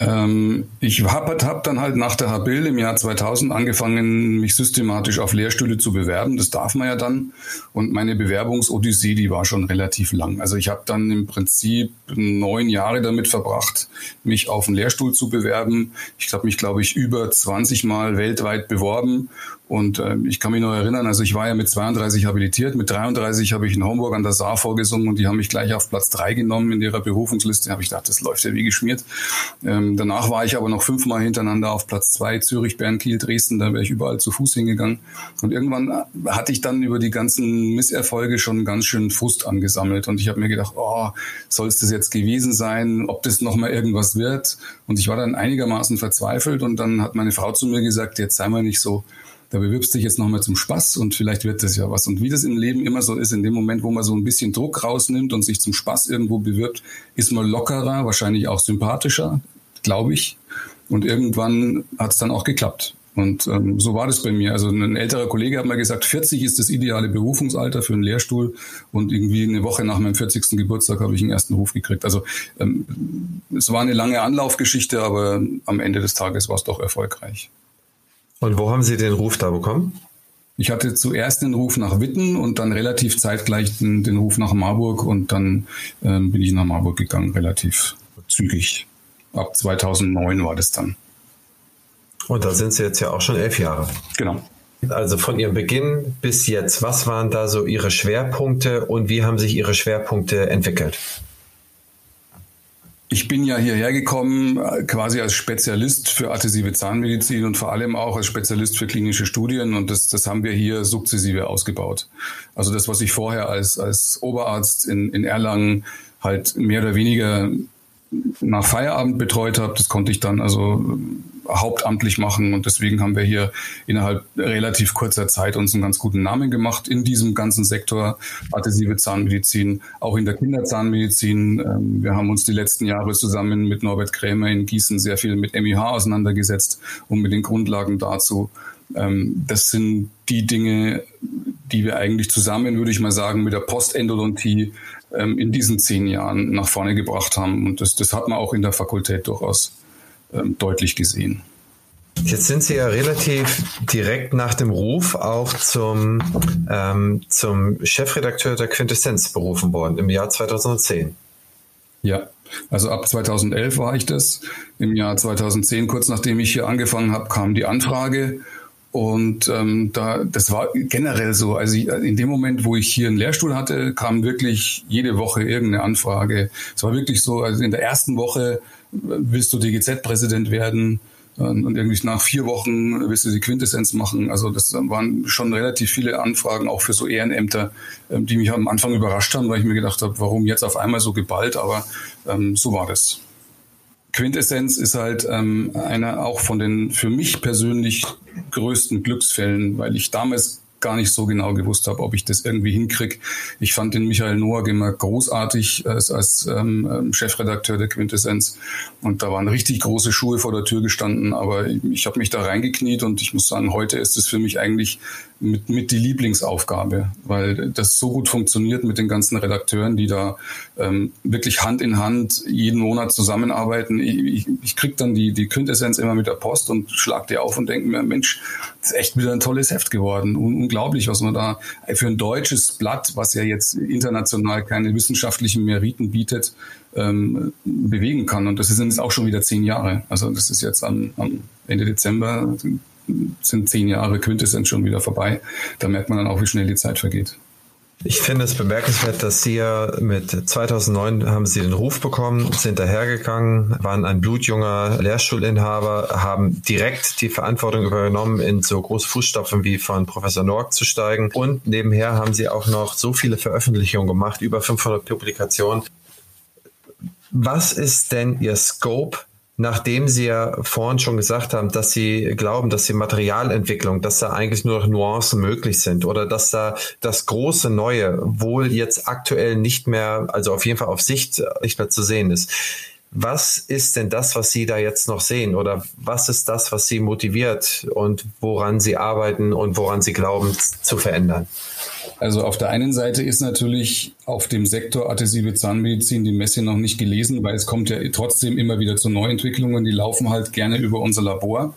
Ähm, ich habe hab dann halt nach der Habil im Jahr 2000 angefangen, mich systematisch auf Lehrstühle zu bewerben. Das darf man ja dann. Und meine Bewerbungsodyssee, die war schon relativ lang. Also ich habe dann im Prinzip neun Jahre damit verbracht, mich auf einen Lehrstuhl zu bewerben. Ich habe mich, glaube ich, über 20 Mal weltweit beworben und äh, ich kann mich noch erinnern, also ich war ja mit 32 habilitiert, mit 33 habe ich in Homburg an der Saar vorgesungen und die haben mich gleich auf Platz drei genommen in ihrer Berufungsliste. Habe ich gedacht, das läuft ja wie geschmiert. Ähm, danach war ich aber noch fünfmal hintereinander auf Platz zwei, Zürich, Bern, Kiel, Dresden, da wäre ich überall zu Fuß hingegangen. Und irgendwann hatte ich dann über die ganzen Misserfolge schon ganz schön Frust angesammelt und ich habe mir gedacht, oh, soll es das jetzt gewesen sein, ob das nochmal irgendwas wird? Und ich war dann einigermaßen verzweifelt und dann hat meine Frau zu mir gesagt, jetzt sei mal nicht so da bewirbst dich jetzt nochmal zum Spaß und vielleicht wird das ja was. Und wie das im Leben immer so ist, in dem Moment, wo man so ein bisschen Druck rausnimmt und sich zum Spaß irgendwo bewirbt, ist man lockerer, wahrscheinlich auch sympathischer, glaube ich. Und irgendwann hat es dann auch geklappt. Und ähm, so war das bei mir. Also ein älterer Kollege hat mal gesagt, 40 ist das ideale Berufungsalter für einen Lehrstuhl. Und irgendwie eine Woche nach meinem 40. Geburtstag habe ich einen ersten Ruf gekriegt. Also ähm, es war eine lange Anlaufgeschichte, aber am Ende des Tages war es doch erfolgreich. Und wo haben Sie den Ruf da bekommen? Ich hatte zuerst den Ruf nach Witten und dann relativ zeitgleich den, den Ruf nach Marburg und dann ähm, bin ich nach Marburg gegangen, relativ zügig. Ab 2009 war das dann. Und da sind Sie jetzt ja auch schon elf Jahre. Genau. Also von Ihrem Beginn bis jetzt, was waren da so Ihre Schwerpunkte und wie haben sich Ihre Schwerpunkte entwickelt? Ich bin ja hierher gekommen äh, quasi als Spezialist für adhesive Zahnmedizin und vor allem auch als Spezialist für klinische Studien und das, das haben wir hier sukzessive ausgebaut. Also das, was ich vorher als, als Oberarzt in, in Erlangen halt mehr oder weniger nach Feierabend betreut habe. Das konnte ich dann also hauptamtlich machen und deswegen haben wir hier innerhalb relativ kurzer Zeit uns einen ganz guten Namen gemacht in diesem ganzen Sektor adhesive Zahnmedizin, auch in der Kinderzahnmedizin. Ähm, wir haben uns die letzten Jahre zusammen mit Norbert Krämer in Gießen sehr viel mit MIH auseinandergesetzt und mit den Grundlagen dazu. Ähm, das sind die Dinge, die wir eigentlich zusammen, würde ich mal sagen, mit der Postendodontie ähm, in diesen zehn Jahren nach vorne gebracht haben. Und das, das hat man auch in der Fakultät durchaus deutlich gesehen. Jetzt sind Sie ja relativ direkt nach dem Ruf auch zum, ähm, zum Chefredakteur der Quintessenz berufen worden im Jahr 2010. Ja, also ab 2011 war ich das. Im Jahr 2010, kurz nachdem ich hier angefangen habe, kam die Anfrage und ähm, da, das war generell so. Also ich, in dem Moment, wo ich hier einen Lehrstuhl hatte, kam wirklich jede Woche irgendeine Anfrage. Es war wirklich so, also in der ersten Woche willst du DGZ-Präsident werden äh, und irgendwie nach vier Wochen willst du die Quintessenz machen. Also das waren schon relativ viele Anfragen, auch für so Ehrenämter, ähm, die mich am Anfang überrascht haben, weil ich mir gedacht habe, warum jetzt auf einmal so geballt, aber ähm, so war das. Quintessenz ist halt ähm, einer auch von den für mich persönlich größten Glücksfällen, weil ich damals gar nicht so genau gewusst habe, ob ich das irgendwie hinkriege. Ich fand den Michael Noack immer großartig als, als ähm, ähm, Chefredakteur der Quintessenz und da waren richtig große Schuhe vor der Tür gestanden, aber ich, ich habe mich da reingekniet und ich muss sagen, heute ist es für mich eigentlich mit, mit die Lieblingsaufgabe, weil das so gut funktioniert mit den ganzen Redakteuren, die da ähm, wirklich Hand in Hand jeden Monat zusammenarbeiten. Ich, ich, ich krieg dann die, die Quintessenz immer mit der Post und schlag die auf und denke mir, Mensch, das ist echt wieder ein tolles Heft geworden. Unglaublich, was man da für ein deutsches Blatt, was ja jetzt international keine wissenschaftlichen Meriten bietet, ähm, bewegen kann. Und das sind jetzt auch schon wieder zehn Jahre. Also das ist jetzt am, am Ende Dezember sind zehn Jahre Quintessenz schon wieder vorbei. Da merkt man dann auch, wie schnell die Zeit vergeht. Ich finde es bemerkenswert, dass Sie ja mit 2009 haben Sie den Ruf bekommen, sind dahergegangen, waren ein blutjunger Lehrstuhlinhaber, haben direkt die Verantwortung übernommen, in so große Fußstapfen wie von Professor Norg zu steigen. Und nebenher haben Sie auch noch so viele Veröffentlichungen gemacht, über 500 Publikationen. Was ist denn Ihr Scope nachdem Sie ja vorhin schon gesagt haben, dass Sie glauben, dass die Materialentwicklung, dass da eigentlich nur noch Nuancen möglich sind oder dass da das große Neue wohl jetzt aktuell nicht mehr, also auf jeden Fall auf Sicht nicht mehr zu sehen ist. Was ist denn das, was Sie da jetzt noch sehen? Oder was ist das, was Sie motiviert und woran Sie arbeiten und woran Sie glauben zu verändern? Also auf der einen Seite ist natürlich auf dem Sektor adhesive Zahnmedizin die Messe noch nicht gelesen, weil es kommt ja trotzdem immer wieder zu Neuentwicklungen, die laufen halt gerne über unser Labor.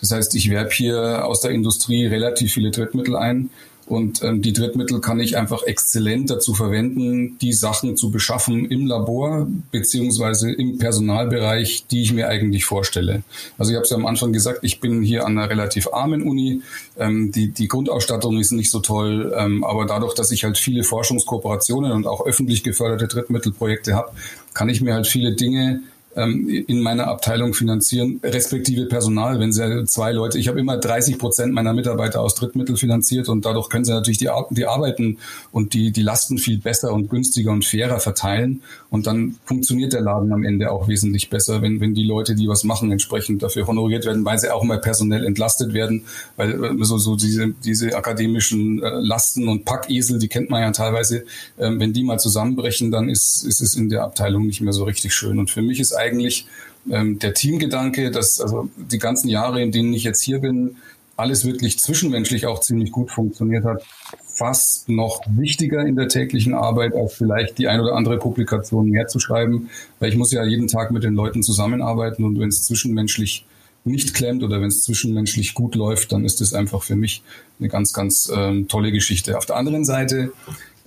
Das heißt, ich werbe hier aus der Industrie relativ viele Drittmittel ein, und ähm, die Drittmittel kann ich einfach exzellent dazu verwenden, die Sachen zu beschaffen im Labor beziehungsweise im Personalbereich, die ich mir eigentlich vorstelle. Also ich habe es ja am Anfang gesagt, ich bin hier an einer relativ armen Uni. Ähm, die, die Grundausstattung ist nicht so toll, ähm, aber dadurch, dass ich halt viele Forschungskooperationen und auch öffentlich geförderte Drittmittelprojekte habe, kann ich mir halt viele Dinge in meiner Abteilung finanzieren, respektive Personal. Wenn sie zwei Leute, ich habe immer 30 Prozent meiner Mitarbeiter aus Drittmittel finanziert und dadurch können sie natürlich die, die Arbeiten und die, die Lasten viel besser und günstiger und fairer verteilen. Und dann funktioniert der Laden am Ende auch wesentlich besser, wenn, wenn die Leute, die was machen, entsprechend dafür honoriert werden, weil sie auch mal personell entlastet werden, weil äh, so, so diese, diese akademischen äh, Lasten und Packesel, die kennt man ja teilweise, ähm, wenn die mal zusammenbrechen, dann ist, ist es in der Abteilung nicht mehr so richtig schön. Und für mich ist eigentlich ähm, der Teamgedanke, dass also die ganzen Jahre, in denen ich jetzt hier bin, alles wirklich zwischenmenschlich auch ziemlich gut funktioniert hat, fast noch wichtiger in der täglichen Arbeit, als vielleicht die ein oder andere Publikation mehr zu schreiben, weil ich muss ja jeden Tag mit den Leuten zusammenarbeiten und wenn es zwischenmenschlich nicht klemmt oder wenn es zwischenmenschlich gut läuft, dann ist das einfach für mich eine ganz, ganz ähm, tolle Geschichte. Auf der anderen Seite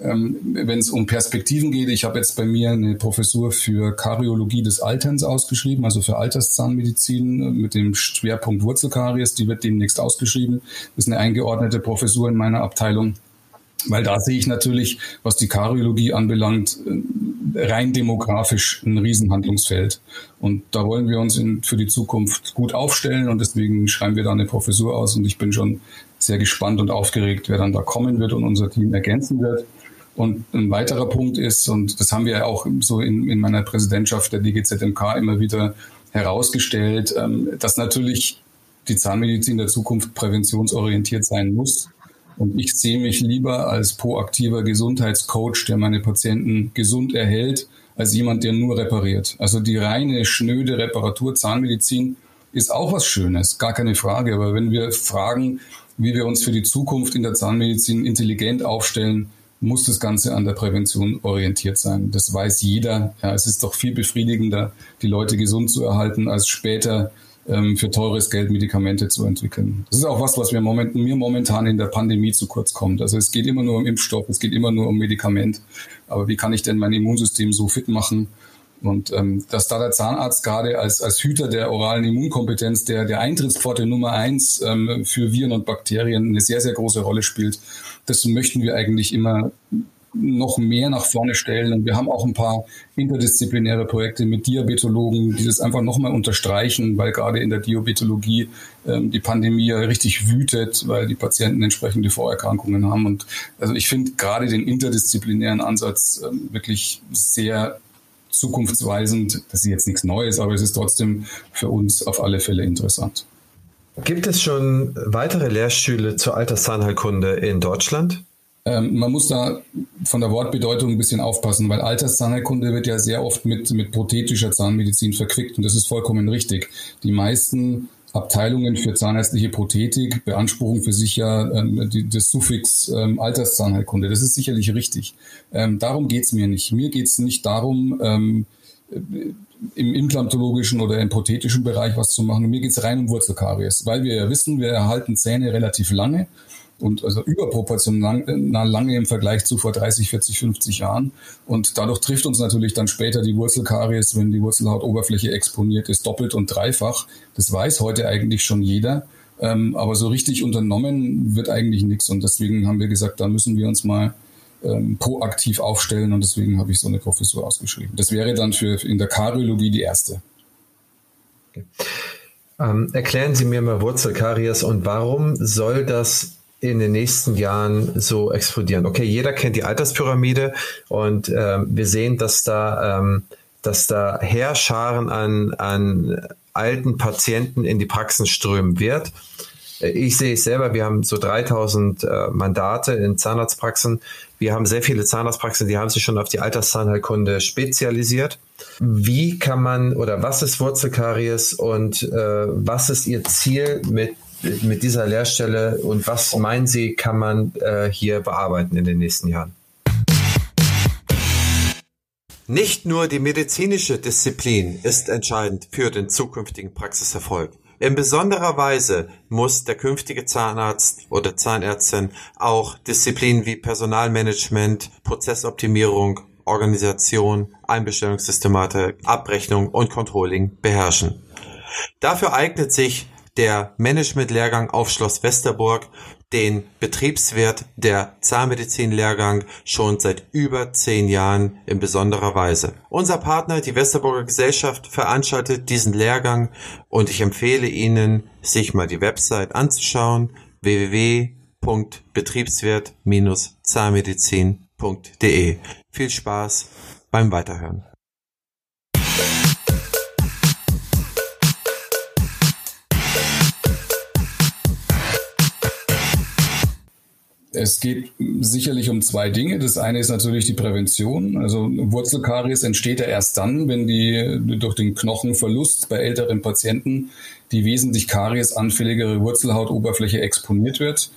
ähm, wenn es um Perspektiven geht. Ich habe jetzt bei mir eine Professur für Kariologie des Alterns ausgeschrieben, also für Alterszahnmedizin mit dem Schwerpunkt Wurzelkaries. Die wird demnächst ausgeschrieben. Das ist eine eingeordnete Professur in meiner Abteilung. Weil da sehe ich natürlich, was die Kariologie anbelangt, äh, rein demografisch ein Riesenhandlungsfeld. Und da wollen wir uns in, für die Zukunft gut aufstellen und deswegen schreiben wir da eine Professur aus und ich bin schon sehr gespannt und aufgeregt, wer dann da kommen wird und unser Team ergänzen wird. Und ein weiterer Punkt ist, und das haben wir auch so in, in meiner Präsidentschaft der DGZMK immer wieder herausgestellt, ähm, dass natürlich die Zahnmedizin der Zukunft präventionsorientiert sein muss. Und ich sehe mich lieber als proaktiver Gesundheitscoach, der meine Patienten gesund erhält, als jemand, der nur repariert. Also die reine, schnöde Reparatur Zahnmedizin ist auch was Schönes, gar keine Frage. Aber wenn wir fragen, wie wir uns für die Zukunft in der Zahnmedizin intelligent aufstellen, muss das Ganze an der Prävention orientiert sein. Das weiß jeder. Ja, es ist doch viel befriedigender, die Leute gesund zu erhalten, als später ähm, für teures Geld Medikamente zu entwickeln. Das ist auch was, was mir, moment, mir momentan in der Pandemie zu kurz kommt. Also es geht immer nur um Impfstoff, es geht immer nur um Medikament. Aber wie kann ich denn mein Immunsystem so fit machen, und ähm, dass da der Zahnarzt gerade als, als Hüter der oralen Immunkompetenz, der, der Eintrittspforte Nummer eins ähm, für Viren und Bakterien eine sehr, sehr große Rolle spielt, das möchten wir eigentlich immer noch mehr nach vorne stellen. Und wir haben auch ein paar interdisziplinäre Projekte mit Diabetologen, die das einfach nochmal unterstreichen, weil gerade in der Diabetologie ähm, die Pandemie ja richtig wütet, weil die Patienten entsprechende Vorerkrankungen haben. Und also ich finde gerade den interdisziplinären Ansatz ähm, wirklich sehr zukunftsweisend. Das ist jetzt nichts Neues, aber es ist trotzdem für uns auf alle Fälle interessant. Gibt es schon weitere Lehrstühle zur Alterszahnheilkunde in Deutschland? Ähm, man muss da von der Wortbedeutung ein bisschen aufpassen, weil Alterszahnheilkunde wird ja sehr oft mit, mit prothetischer Zahnmedizin verquickt und das ist vollkommen richtig. Die meisten Abteilungen für zahnärztliche Prothetik beanspruchen für sich ja ähm, die, das Suffix ähm, Alterszahnheilkunde. Das ist sicherlich richtig. Ähm, darum geht's mir nicht. Mir geht's nicht darum, ähm, im implantologischen oder im prothetischen Bereich was zu machen. Mir geht's rein um Wurzelkaries, weil wir ja wissen, wir erhalten Zähne relativ lange und also überproportional lange im Vergleich zu vor 30, 40, 50 Jahren. Und dadurch trifft uns natürlich dann später die Wurzelkaries, wenn die Wurzelhautoberfläche exponiert ist, doppelt und dreifach. Das weiß heute eigentlich schon jeder. Ähm, aber so richtig unternommen wird eigentlich nichts. Und deswegen haben wir gesagt, da müssen wir uns mal ähm, proaktiv aufstellen. Und deswegen habe ich so eine Professur ausgeschrieben. Das wäre dann für in der Kariologie die erste. Okay. Ähm, erklären Sie mir mal Wurzelkaries und warum soll das in den nächsten Jahren so explodieren? Okay, jeder kennt die Alterspyramide und ähm, wir sehen, dass da, ähm, dass da Heerscharen an, an alten Patienten in die Praxen strömen wird. Ich sehe es selber, wir haben so 3000 äh, Mandate in Zahnarztpraxen. Wir haben sehr viele Zahnarztpraxen, die haben sich schon auf die Alterszahnheilkunde spezialisiert. Wie kann man oder was ist Wurzelkaries und äh, was ist Ihr Ziel mit mit dieser Lehrstelle und was meinen Sie, kann man äh, hier bearbeiten in den nächsten Jahren? Nicht nur die medizinische Disziplin ist entscheidend für den zukünftigen Praxiserfolg. In besonderer Weise muss der künftige Zahnarzt oder Zahnärztin auch Disziplinen wie Personalmanagement, Prozessoptimierung, Organisation, Einbestellungssystematik, Abrechnung und Controlling beherrschen. Dafür eignet sich der Management-Lehrgang auf Schloss Westerburg den Betriebswert der Zahnmedizin-Lehrgang schon seit über zehn Jahren in besonderer Weise. Unser Partner, die Westerburger Gesellschaft, veranstaltet diesen Lehrgang und ich empfehle Ihnen, sich mal die Website anzuschauen www.betriebswert-zahnmedizin.de. Viel Spaß beim Weiterhören. Es geht sicherlich um zwei Dinge. Das eine ist natürlich die Prävention. Also Wurzelkaries entsteht ja erst dann, wenn die durch den Knochenverlust bei älteren Patienten die wesentlich kariesanfälligere Wurzelhautoberfläche exponiert wird.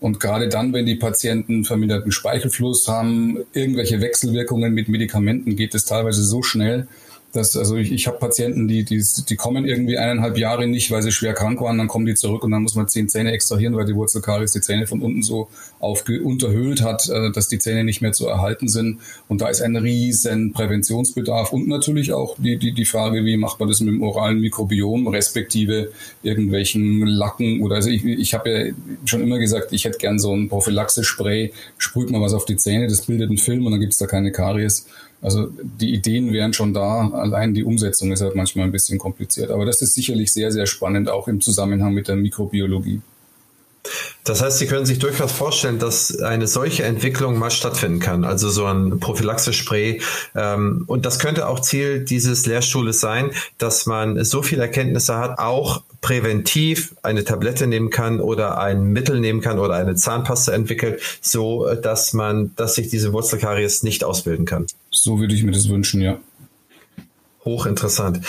Und gerade dann, wenn die Patienten verminderten Speichelfluss haben, irgendwelche Wechselwirkungen mit Medikamenten, geht es teilweise so schnell, Das, also ich, ich habe Patienten, die, die, die kommen irgendwie eineinhalb Jahre nicht, weil sie schwer krank waren, dann kommen die zurück und dann muss man zehn Zähne extrahieren, weil die Wurzelkaries die Zähne von unten so aufge unterhöhlt hat, äh, dass die Zähne nicht mehr zu erhalten sind. Und da ist ein riesen Präventionsbedarf und natürlich auch die, die, die Frage, wie macht man das mit dem oralen Mikrobiom, respektive irgendwelchen Lacken oder also ich, ich habe ja schon immer gesagt, ich hätte gern so ein Prophylaxe-Spray, sprüht man was auf die Zähne, das bildet einen Film und dann gibt's da keine Karies. Also die Ideen wären schon da, allein die Umsetzung ist halt manchmal ein bisschen kompliziert. Aber das ist sicherlich sehr, sehr spannend, auch im Zusammenhang mit der Mikrobiologie. Das heißt, Sie können sich durchaus vorstellen, dass eine solche Entwicklung mal stattfinden kann, also so ein Prophylaxe-Spray. Ähm, und das könnte auch Ziel dieses Lehrstuhles sein, dass man so viele Erkenntnisse hat, auch präventiv eine Tablette nehmen kann oder ein Mittel nehmen kann oder eine Zahnpasta entwickelt, so dass man, dass sich diese Wurzelkaries nicht ausbilden kann. So würde ich mir das wünschen, ja. Hochinteressant.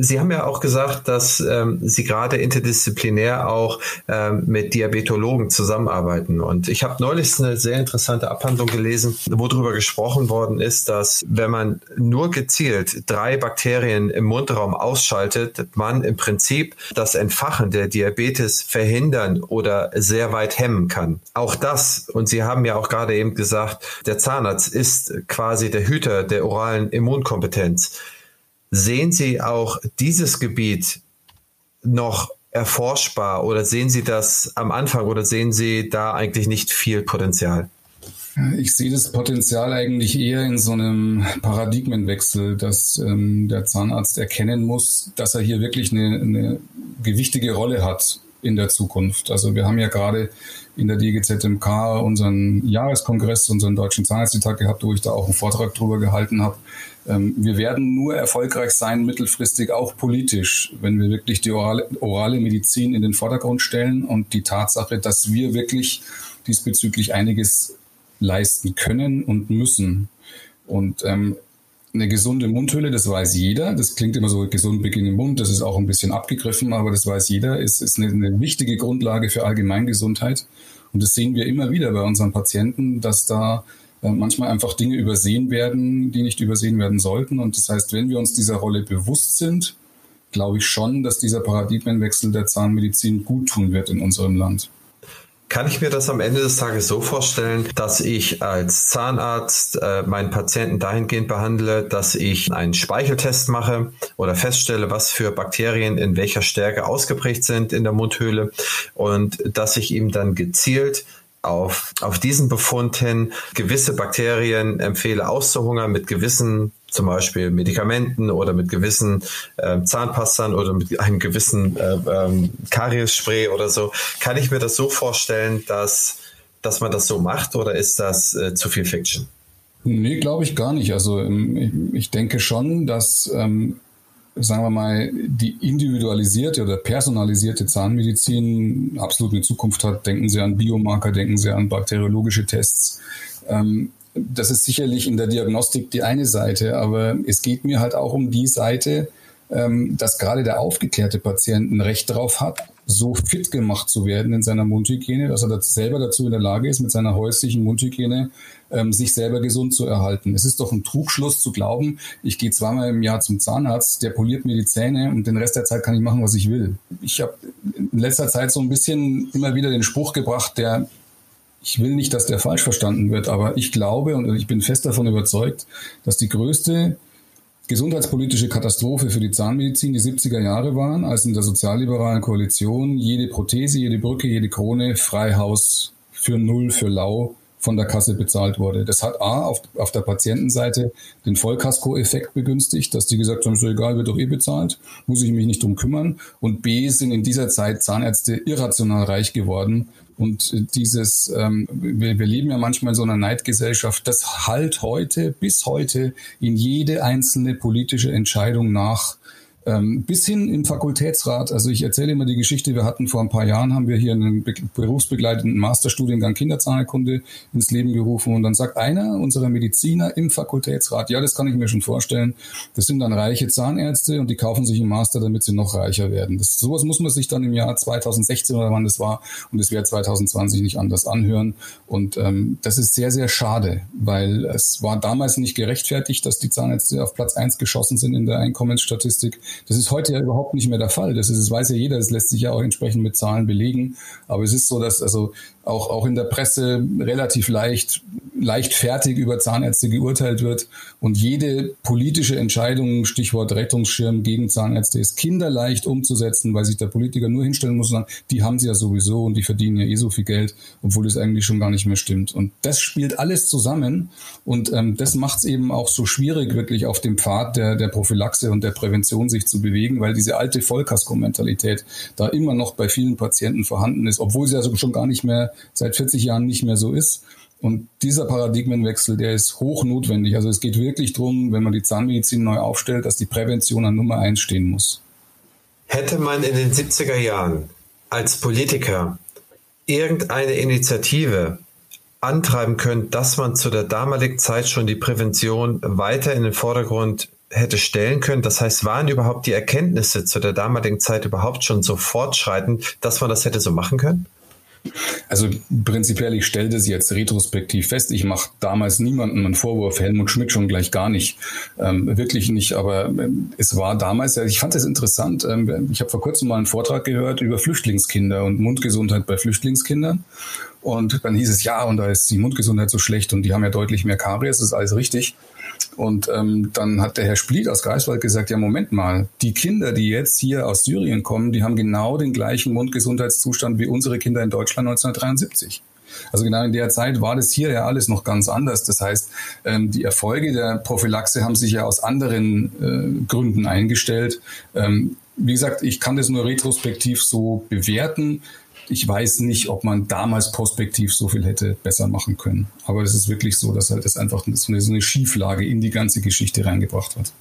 Sie haben ja auch gesagt, dass ähm, Sie gerade interdisziplinär auch ähm, mit Diabetologen zusammenarbeiten. Und ich habe neulich eine sehr interessante Abhandlung gelesen, wo darüber gesprochen worden ist, dass wenn man nur gezielt drei Bakterien im Mundraum ausschaltet, man im Prinzip das Entfachen der Diabetes verhindern oder sehr weit hemmen kann. Auch das, und Sie haben ja auch gerade eben gesagt, der Zahnarzt ist quasi der Hüter der oralen Immunkompetenz. Sehen Sie auch dieses Gebiet noch erforschbar oder sehen Sie das am Anfang oder sehen Sie da eigentlich nicht viel Potenzial? Ich sehe das Potenzial eigentlich eher in so einem Paradigmenwechsel, dass ähm, der Zahnarzt erkennen muss, dass er hier wirklich eine, eine gewichtige Rolle hat in der Zukunft. Also wir haben ja gerade in der DGZMK unseren Jahreskongress, unseren Deutschen Zahnarzttag gehabt, wo ich da auch einen Vortrag drüber gehalten habe. Ähm, wir werden nur erfolgreich sein, mittelfristig auch politisch, wenn wir wirklich die orale, orale Medizin in den Vordergrund stellen und die Tatsache, dass wir wirklich diesbezüglich einiges leisten können und müssen. Und ähm, eine gesunde Mundhülle, das weiß jeder. Das klingt immer so gesund Beginn im Mund, das ist auch ein bisschen abgegriffen, aber das weiß jeder. Es ist eine, eine wichtige Grundlage für Allgemeingesundheit. Und das sehen wir immer wieder bei unseren Patienten, dass da manchmal einfach Dinge übersehen werden, die nicht übersehen werden sollten. Und das heißt, wenn wir uns dieser Rolle bewusst sind, glaube ich schon, dass dieser Paradigmenwechsel der Zahnmedizin gut tun wird in unserem Land. Kann ich mir das am Ende des Tages so vorstellen, dass ich als Zahnarzt äh, meinen Patienten dahingehend behandle, dass ich einen Speicheltest mache oder feststelle, was für Bakterien in welcher Stärke ausgeprägt sind in der Mundhöhle und dass ich ihm dann gezielt auf, auf diesen Befund hin gewisse Bakterien empfehle auszuhungern mit gewissen zum Beispiel Medikamenten oder mit gewissen äh, Zahnpastern oder mit einem gewissen äh, ähm, Kariesspray oder so. Kann ich mir das so vorstellen, dass, dass man das so macht oder ist das äh, zu viel Fiction? Nee, glaube ich gar nicht. Also ähm, ich, denke schon, dass ähm, sagen wir mal, die individualisierte oder personalisierte Zahnmedizin absolut eine Zukunft hat. Denken Sie an Biomarker, denken Sie an bakteriologische Tests. Ähm, das ist sicherlich in der Diagnostik die eine Seite, aber es geht mir halt auch um die Seite, ähm, dass gerade der aufgeklärte Patient ein Recht darauf hat, so fit gemacht zu werden in seiner Mundhygiene, dass er selber dazu in der Lage ist, mit seiner häuslichen Mundhygiene ähm, sich selber gesund zu erhalten. Es ist doch ein Trugschluss zu glauben, ich gehe zweimal im Jahr zum Zahnarzt, der poliert mir die Zähne und den Rest der Zeit kann ich machen, was ich will. Ich habe in letzter Zeit so ein bisschen immer wieder den Spruch gebracht, der ich will nicht, dass der falsch verstanden wird, aber ich glaube und ich bin fest davon überzeugt, dass die größte gesundheitspolitische Katastrophe für die Zahnmedizin die 70er Jahre waren, als in der sozialliberalen Koalition jede Prothese, jede Brücke, jede Krone Freihaus für Null, für Lau von der Kasse bezahlt wurde. Das hat A auf, auf der Patientenseite den Vollkasko-Effekt begünstigt, dass die gesagt haben, so egal, wird doch eh bezahlt, muss ich mich nicht drum kümmern. Und B sind in dieser Zeit Zahnärzte irrational reich geworden, und dieses, ähm, wir, wir leben ja manchmal in so einer Neidgesellschaft, das halt heute, bis heute in jede einzelne politische Entscheidung nach ähm, bis hin im Fakultätsrat. Also ich erzähle immer die Geschichte, wir hatten vor ein paar Jahren, haben wir hier einen berufsbegleitenden Masterstudiengang Kinderzahnheilkunde ins Leben gerufen und dann sagt einer unserer Mediziner im Fakultätsrat, ja, das kann ich mir schon vorstellen, das sind dann reiche Zahnärzte und die kaufen sich einen Master, damit sie noch reicher werden. Das, sowas muss man sich dann im Jahr 2016 oder wann das war und es wird 2020 nicht anders anhören und ähm, das ist sehr, sehr schade, weil es war damals nicht gerechtfertigt, dass die Zahnärzte auf Platz eins geschossen sind in der Einkommensstatistik. Das ist heute ja überhaupt nicht mehr der Fall. Das, ist, das weiß ja jeder, das lässt sich ja auch entsprechend mit Zahlen belegen. Aber es ist so, dass also auch, auch in der Presse relativ leicht, leichtfertig über Zahnärzte geurteilt wird. Und jede politische Entscheidung, Stichwort Rettungsschirm gegen Zahnärzte, ist kinderleicht umzusetzen, weil sich der Politiker nur hinstellen muss und sagen, die haben sie ja sowieso und die verdienen ja eh so viel Geld, obwohl es eigentlich schon gar nicht mehr stimmt. Und das spielt alles zusammen und ähm, das macht es eben auch so schwierig, wirklich auf dem Pfad der, der Prophylaxe und der Prävention sich zu bewegen, weil diese alte Vollkasko-Mentalität da immer noch bei vielen Patienten vorhanden ist, obwohl sie also schon gar nicht mehr seit 40 Jahren nicht mehr so ist. Und dieser Paradigmenwechsel, der ist hoch notwendig. Also es geht wirklich darum, wenn man die Zahnmedizin neu aufstellt, dass die Prävention an Nummer eins stehen muss. Hätte man in den 70er Jahren als Politiker irgendeine Initiative antreiben können, dass man zu der damaligen Zeit schon die Prävention weiter in den Vordergrund hätte stellen können. Das heißt, waren überhaupt die Erkenntnisse zu der damaligen Zeit überhaupt schon so fortschreitend, dass man das hätte so machen können? Also prinzipiell, ich stelle das jetzt retrospektiv fest. Ich mache damals niemandem einen Vorwurf, Helmut Schmidt schon gleich gar nicht. Ähm, wirklich nicht, aber ähm, es war damals, ich fand es interessant. Ähm, ich habe vor kurzem mal einen Vortrag gehört über Flüchtlingskinder und Mundgesundheit bei Flüchtlingskindern. Und dann hieß es, ja, und da ist die Mundgesundheit so schlecht und die haben ja deutlich mehr Karies, das ist alles richtig. Und ähm, dann hat der Herr Spliet aus Greifswald gesagt, ja, Moment mal, die Kinder, die jetzt hier aus Syrien kommen, die haben genau den gleichen Mundgesundheitszustand wie unsere Kinder in Deutschland 1973. Also genau in der Zeit war das hier ja alles noch ganz anders. Das heißt, ähm, die Erfolge der Prophylaxe haben sich ja aus anderen äh, Gründen eingestellt. Ähm, wie gesagt, ich kann das nur retrospektiv so bewerten ich weiß nicht, ob man damals prospektiv so viel hätte besser machen können. Aber es ist wirklich so, dass halt das einfach so eine, Schieflage in die ganze Geschichte reingebracht hat.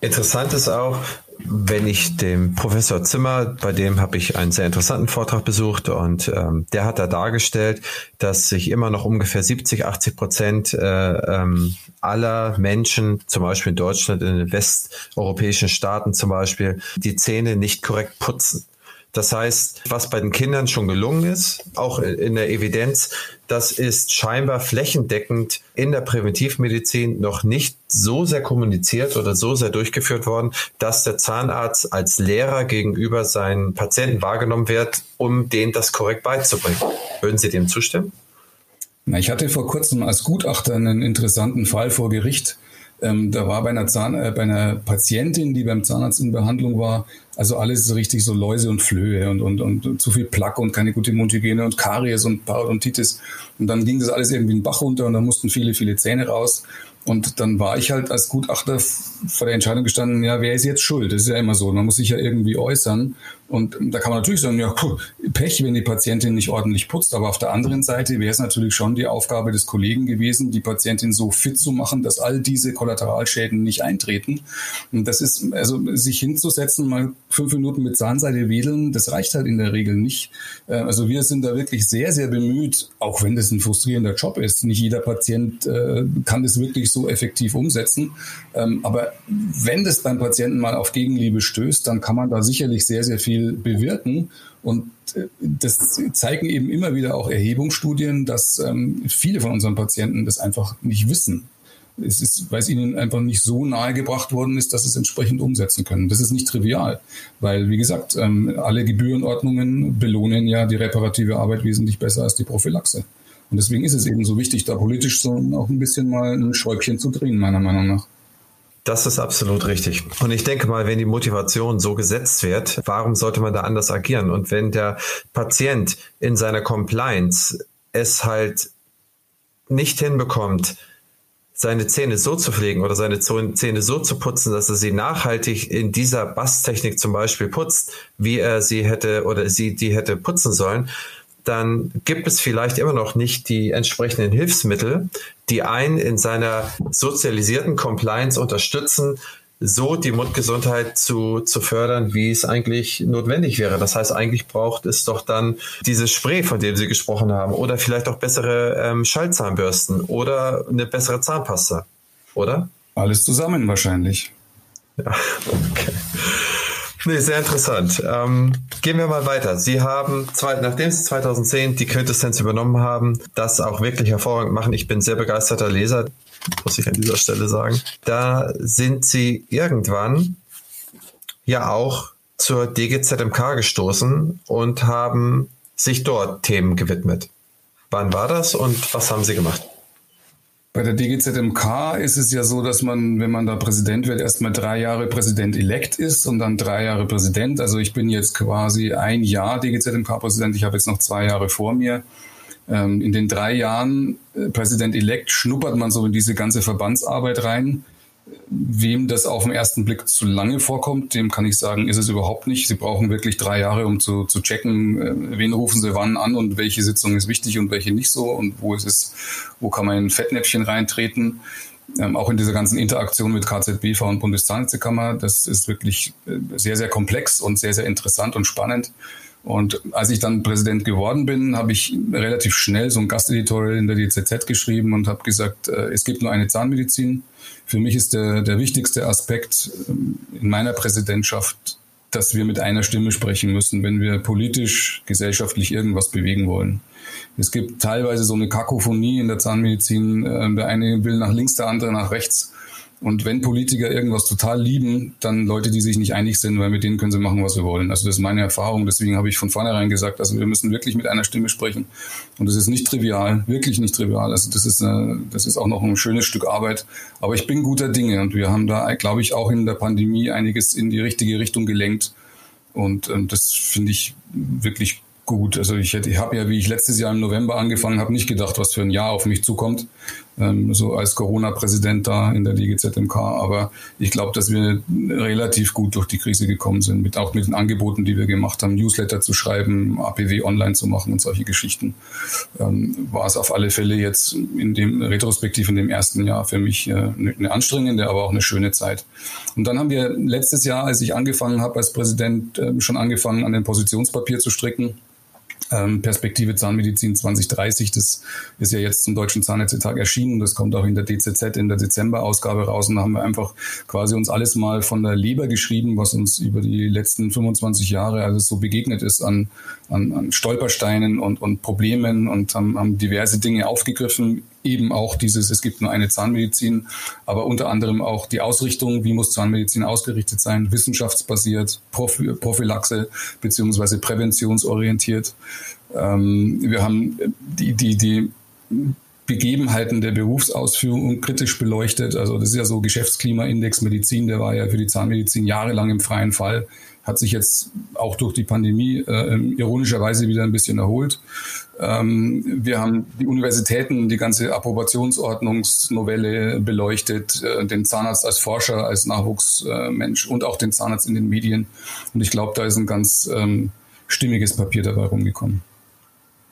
Interessant ist auch, wenn ich dem Professor Zimmer, bei dem habe ich einen sehr interessanten Vortrag besucht und ähm, der hat da dargestellt, dass sich immer noch ungefähr 70, 80 Prozent äh, ähm, aller Menschen, zum Beispiel in Deutschland, in den westeuropäischen Staaten zum Beispiel, die Zähne nicht korrekt putzen. Das heißt, was bei den Kindern schon gelungen ist, auch in der Evidenz, das ist scheinbar flächendeckend in der Präventivmedizin noch nicht so sehr kommuniziert oder so sehr durchgeführt worden, dass der Zahnarzt als Lehrer gegenüber seinen Patienten wahrgenommen wird, um denen das korrekt beizubringen. Würden Sie dem zustimmen? Na, ich hatte vor kurzem als Gutachter einen interessanten Fall vor Gericht. Ähm, da war bei einer, Zahn, äh, bei einer Patientin, die beim Zahnarzt in Behandlung war, also alles richtig so Läuse und Flöhe und, und, und zu viel Plaque und keine gute Mundhygiene und Karies und Parodontitis. Und dann ging das alles irgendwie in den Bach runter und dann mussten viele, viele Zähne raus. Und dann war ich halt als Gutachter vor der Entscheidung gestanden, ja, wer ist jetzt schuld? Das ist ja immer so. Man muss sich ja irgendwie äußern. Und da kann man natürlich sagen, ja, Pech, wenn die Patientin nicht ordentlich putzt. Aber auf der anderen Seite wäre es natürlich schon die Aufgabe des Kollegen gewesen, die Patientin so fit zu machen, dass all diese Kollateralschäden nicht eintreten. Und das ist, also sich hinzusetzen, mal fünf Minuten mit Zahnseide wedeln, das reicht halt in der Regel nicht. Äh, also wir sind da wirklich sehr, sehr bemüht, auch wenn das ein frustrierender Job ist. Nicht jeder Patient äh, kann das wirklich so effektiv umsetzen. Ähm, aber wenn das beim Patienten mal auf Gegenliebe stößt, dann kann man da sicherlich sehr, sehr viel bewirken. Und äh, das zeigen eben immer wieder auch Erhebungsstudien, dass ähm, viele von unseren Patienten das einfach nicht wissen. Es ist, weil es ihnen einfach nicht so nahe gebracht worden ist, dass sie es entsprechend umsetzen können. Das ist nicht trivial, weil, wie gesagt, ähm, alle Gebührenordnungen belohnen ja die reparative Arbeit wesentlich besser als die Prophylaxe. Und deswegen ist es eben so wichtig, da politisch so auch ein bisschen mal ein Schräubchen zu drehen, meiner Meinung nach. Das ist absolut richtig. Und ich denke mal, wenn die Motivation so gesetzt wird, warum sollte man da anders agieren? Und wenn der Patient in seiner Compliance es halt nicht hinbekommt, seine Zähne so zu pflegen oder seine Zähne so zu putzen, dass er sie nachhaltig in dieser Basstechnik zum Beispiel putzt, wie er sie hätte oder sie die hätte putzen sollen, dann gibt es vielleicht immer noch nicht die entsprechenden Hilfsmittel, die einen in seiner sozialisierten Compliance unterstützen, so die Mundgesundheit zu, zu fördern, wie es eigentlich notwendig wäre. Das heißt, eigentlich braucht es doch dann dieses Spray, von dem Sie gesprochen haben, oder vielleicht auch bessere ähm, Schallzahnbürsten oder eine bessere Zahnpasta, oder? Alles zusammen wahrscheinlich. Ja, okay. Nee, sehr interessant. Ähm, gehen wir mal weiter. Sie haben, zwei, nachdem Sie 2010 die Quintessenz übernommen haben, das auch wirklich hervorragend machen. Ich bin sehr begeisterter Leser, muss ich an dieser Stelle sagen. Da sind Sie irgendwann ja auch zur DGZMK gestoßen und haben sich dort Themen gewidmet. Wann war das und was haben Sie gemacht? Bei der DGZMK ist es ja so, dass man, wenn man da Präsident wird, erstmal drei Jahre Präsident-elekt ist und dann drei Jahre Präsident. Also ich bin jetzt quasi ein Jahr DGZMK-Präsident. Ich habe jetzt noch zwei Jahre vor mir. Ähm, in den drei Jahren äh, Präsident-elekt schnuppert man so in diese ganze Verbandsarbeit rein. Wem das auf den ersten Blick zu lange vorkommt, dem kann ich sagen, ist es überhaupt nicht. Sie brauchen wirklich drei Jahre, um zu, zu checken, äh, wen rufen Sie wann an und welche Sitzung ist wichtig und welche nicht so und wo ist es, wo kann man in Fettnäpfchen reintreten. Ähm, auch in dieser ganzen Interaktion mit KZBV und Bundeszahnärztekammer, das ist wirklich äh, sehr, sehr komplex und sehr, sehr interessant und spannend. Und als ich dann Präsident geworden bin, habe ich relativ schnell so ein Gasteditorial in der DZZ geschrieben und habe gesagt, äh, es gibt nur eine Zahnmedizin. Für mich ist der, der wichtigste Aspekt ähm, in meiner Präsidentschaft, dass wir mit einer Stimme sprechen müssen, wenn wir politisch, gesellschaftlich irgendwas bewegen wollen. Es gibt teilweise so eine Kakophonie in der Zahnmedizin. Äh, der eine will nach links, der andere nach rechts. Und wenn Politiker irgendwas total lieben, dann Leute, die sich nicht einig sind, weil mit denen können sie machen, was sie wollen. Also das ist meine Erfahrung. Deswegen habe ich von vornherein gesagt, also wir müssen wirklich mit einer Stimme sprechen. Und das ist nicht trivial, wirklich nicht trivial. Also das ist, eine, äh, das ist auch noch ein schönes Stück Arbeit. Aber ich bin guter Dinge und wir haben da, glaube ich, auch in der Pandemie einiges in die richtige Richtung gelenkt. Und ähm, das finde ich wirklich gut. Also ich, hätte, ich habe ja, wie ich letztes Jahr im November angefangen habe, nicht gedacht, was für ein Jahr auf mich zukommt, ähm, so als Corona-Präsident da in der DGZMK. Aber ich glaube, dass wir relativ gut durch die Krise gekommen sind, mit, auch mit den Angeboten, die wir gemacht haben, Newsletter zu schreiben, APW online zu machen und solche Geschichten. Ähm, war es auf alle Fälle jetzt in dem retrospektiv in dem ersten Jahr für mich äh, eine anstrengende, aber auch eine schöne Zeit. Und dann haben wir letztes Jahr, als ich angefangen habe als Präsident, äh, schon angefangen, an dem Positionspapier zu stricken Perspektive Zahnmedizin 2030, das ist ja jetzt zum Deutschen Zahnärztetag erschienen. Das kommt auch in der DZZ in der Dezemberausgabe raus. Und da haben wir einfach quasi uns alles mal von der Leber geschrieben, was uns über die letzten 25 Jahre alles so begegnet ist an, an, an Stolpersteinen und, und Problemen und haben, haben diverse Dinge aufgegriffen eben auch dieses, es gibt nur eine Zahnmedizin, aber unter anderem auch die Ausrichtung, wie muss Zahnmedizin ausgerichtet sein, wissenschaftsbasiert, Prophylaxe beziehungsweise präventionsorientiert. Ähm, wir haben die, die, die Begebenheiten der Berufsausführung kritisch beleuchtet. Also das ist ja so Geschäftsklimaindex Medizin, der war ja für die Zahnmedizin jahrelang im freien Fall hat sich jetzt auch durch die Pandemie äh, ironischerweise wieder ein bisschen erholt. Ähm, wir haben die Universitäten, die ganze Approbationsordnungsnovelle beleuchtet, äh, den Zahnarzt als Forscher, als Nachwuchsmensch äh, und auch den Zahnarzt in den Medien. Und ich glaube, da ist ein ganz ähm, stimmiges Papier dabei rumgekommen.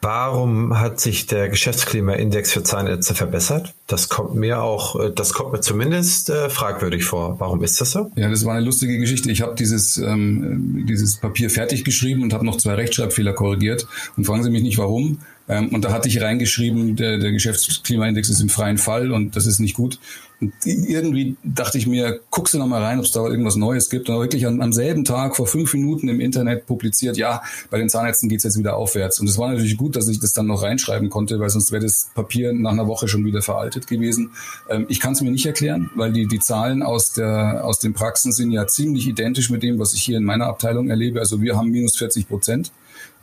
Warum hat sich der Geschäftsklimaindex für Zahnärzte verbessert? Das kommt mir auch, äh, das kommt mir zumindest äh, fragwürdig vor. Warum ist das so? Ja, das war eine lustige Geschichte. Ich habe dieses, ähm, dieses Papier fertig geschrieben und habe noch zwei Rechtschreibfehler korrigiert. Und fragen Sie mich nicht, warum. Ähm, und da hatte ich reingeschrieben, der, der Geschäftsklimaindex ist im freien Fall und das ist nicht gut. Und irgendwie dachte ich mir, guckst du noch mal rein, ob es da irgendwas Neues gibt. Und wirklich am, am, selben Tag vor fünf Minuten im Internet publiziert, ja, bei den Zahnärzten geht's jetzt wieder aufwärts. Und es war natürlich gut, dass ich das dann noch reinschreiben konnte, weil sonst wäre das Papier nach einer Woche schon wieder veraltet gewesen. Ähm, ich kann es mir nicht erklären, weil die, die Zahlen aus, der, aus den Praxen sind ja ziemlich identisch mit dem, was ich hier in meiner Abteilung erlebe. Also wir haben minus 40 Prozent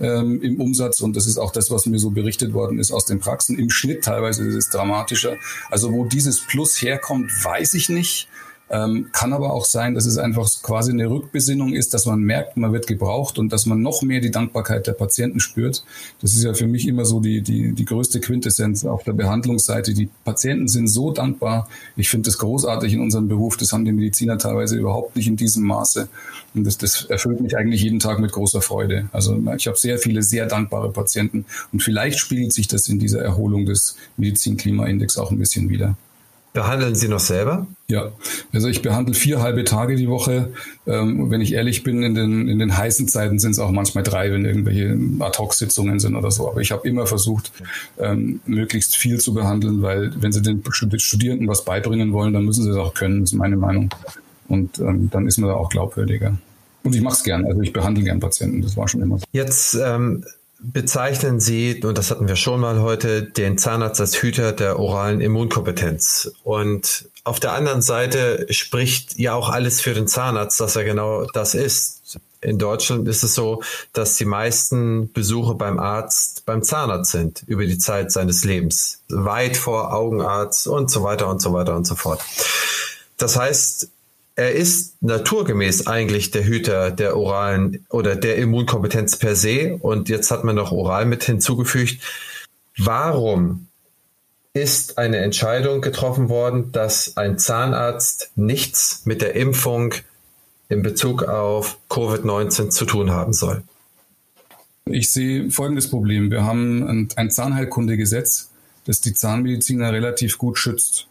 ähm, im Umsatz. Und das ist auch das, was mir so berichtet worden ist aus den Praxen. Im Schnitt teilweise ist es dramatischer. Also wo dieses Plus herkommt, weiß ich nicht. Ähm, kann aber auch sein, dass es einfach quasi eine Rückbesinnung ist, dass man merkt, man wird gebraucht und dass man noch mehr die Dankbarkeit der Patienten spürt. Das ist ja für mich immer so die, die, die größte Quintessenz auf der Behandlungsseite. Die Patienten sind so dankbar. Ich finde das großartig in unserem Beruf. Das haben die Mediziner teilweise überhaupt nicht in diesem Maße. Und das, das erfüllt mich eigentlich jeden Tag mit großer Freude. Also ich habe sehr viele sehr dankbare Patienten und vielleicht spiegelt sich das in dieser Erholung des Medizinklimaindex auch ein bisschen wieder. Behandeln Sie noch selber? Ja, also ich behandle vier halbe Tage die Woche. Ähm, wenn ich ehrlich bin, in den, in den heißen Zeiten sind es auch manchmal drei, wenn irgendwelche Ad-Hoc-Sitzungen sind oder so. Aber ich habe immer versucht, ähm, möglichst viel zu behandeln, weil wenn Sie den Studierenden was beibringen wollen, dann müssen Sie es auch können, ist meine Meinung. Und ähm, dann ist man da auch glaubwürdiger. Und ich mache es gern, also ich behandle gern Patienten, das war schon immer so. Jetzt ähm, bezeichnen Sie, und das hatten wir schon mal heute, den Zahnarzt als Hüter der oralen Immunkompetenz. Und auf der anderen Seite spricht ja auch alles für den Zahnarzt, dass er genau das ist. In Deutschland ist es so, dass die meisten Besuche beim Arzt beim Zahnarzt sind über die Zeit seines Lebens. Weit vor Augenarzt und so weiter und so weiter und so fort. Das heißt, er ist naturgemäß eigentlich der Hüter der oralen oder der Immunkompetenz per se. Und jetzt hat man noch oral mit hinzugefügt. Warum ist eine Entscheidung getroffen worden, dass ein Zahnarzt nichts mit der Impfung in Bezug auf Covid-19 zu tun haben soll? Ich sehe folgendes Problem. Wir haben ein Zahnheilkundegesetz, das die Zahnmediziner relativ gut schützt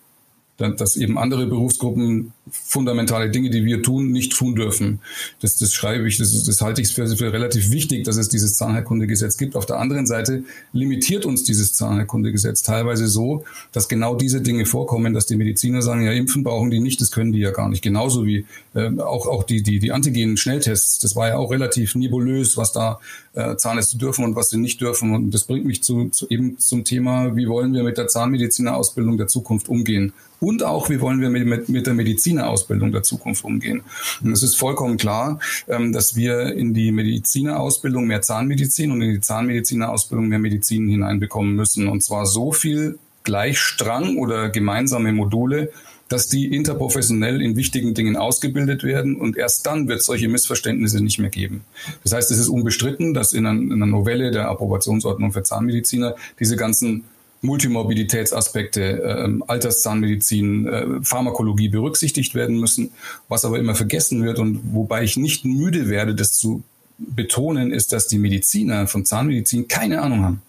dass eben andere Berufsgruppen fundamentale Dinge, die wir tun, nicht tun dürfen. Das, das schreibe ich, das, das halte ich für, für relativ wichtig, dass es dieses Zahnheilkundegesetz gibt. Auf der anderen Seite limitiert uns dieses Zahnheilkundegesetz teilweise so, dass genau diese Dinge vorkommen, dass die Mediziner sagen, ja, impfen brauchen die nicht, das können die ja gar nicht. Genauso wie äh, auch, auch die, die, die Antigen-Schnelltests, das war ja auch relativ nebulös, was da äh, Zahnärzte dürfen und was sie nicht dürfen. Und das bringt mich zu, zu eben zum Thema, wie wollen wir mit der Zahnmedizinerausbildung der Zukunft umgehen? Und auch, wie wollen wir mit, mit, mit der Medizinerausbildung der Zukunft umgehen? Und es ist vollkommen klar, ähm, dass wir in die Medizinerausbildung mehr Zahnmedizin und in die Zahnmedizinerausbildung mehr Medizin hineinbekommen müssen. Und zwar so viel Gleichstrang oder gemeinsame Module, dass die interprofessionell in wichtigen Dingen ausgebildet werden und erst dann wird es solche Missverständnisse nicht mehr geben. Das heißt, es ist unbestritten, dass in einer Novelle der Approbationsordnung für Zahnmediziner diese ganzen Multimorbiditätsaspekte, äh, Alterszahnmedizin, äh, Pharmakologie berücksichtigt werden müssen. Was aber immer vergessen wird und wobei ich nicht müde werde, das zu betonen, ist, dass die Mediziner von Zahnmedizin keine Ahnung haben.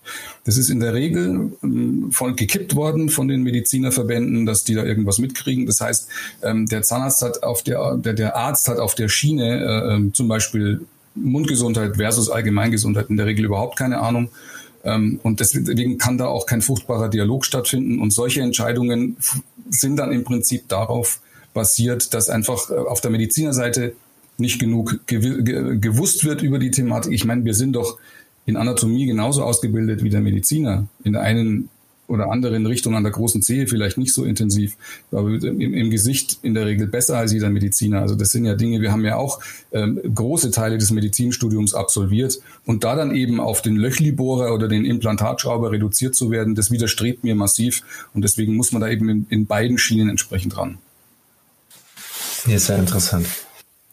Das ist in der Regel ähm, von, gekippt worden von den Medizinerverbänden, dass die da irgendwas mitkriegen. Das heißt, ähm, der Zahnarzt hat auf der, der, der Arzt hat auf der Schiene äh, ähm, zum Beispiel Mundgesundheit versus Allgemeingesundheit in der Regel überhaupt keine Ahnung. Ähm, und deswegen kann da auch kein fruchtbarer Dialog stattfinden. Und solche Entscheidungen sind dann im Prinzip darauf basiert, dass einfach äh, auf der Medizinerseite nicht genug gewusst wird über die Thematik. Ich meine, wir sind doch in Anatomie genauso ausgebildet wie der Mediziner. In der einen oder anderen Richtung an der großen Zehe vielleicht nicht so intensiv, aber im, im, Gesicht in der Regel besser als jeder Mediziner. Also das sind ja Dinge, wir haben ja auch ähm, große Teile des Medizinstudiums absolviert und da dann eben auf den Löchlibohrer oder den Implantatschrauber reduziert zu werden, das widerstrebt mir massiv und deswegen muss man da eben in, in beiden Schienen entsprechend ran. Ja, sehr interessant.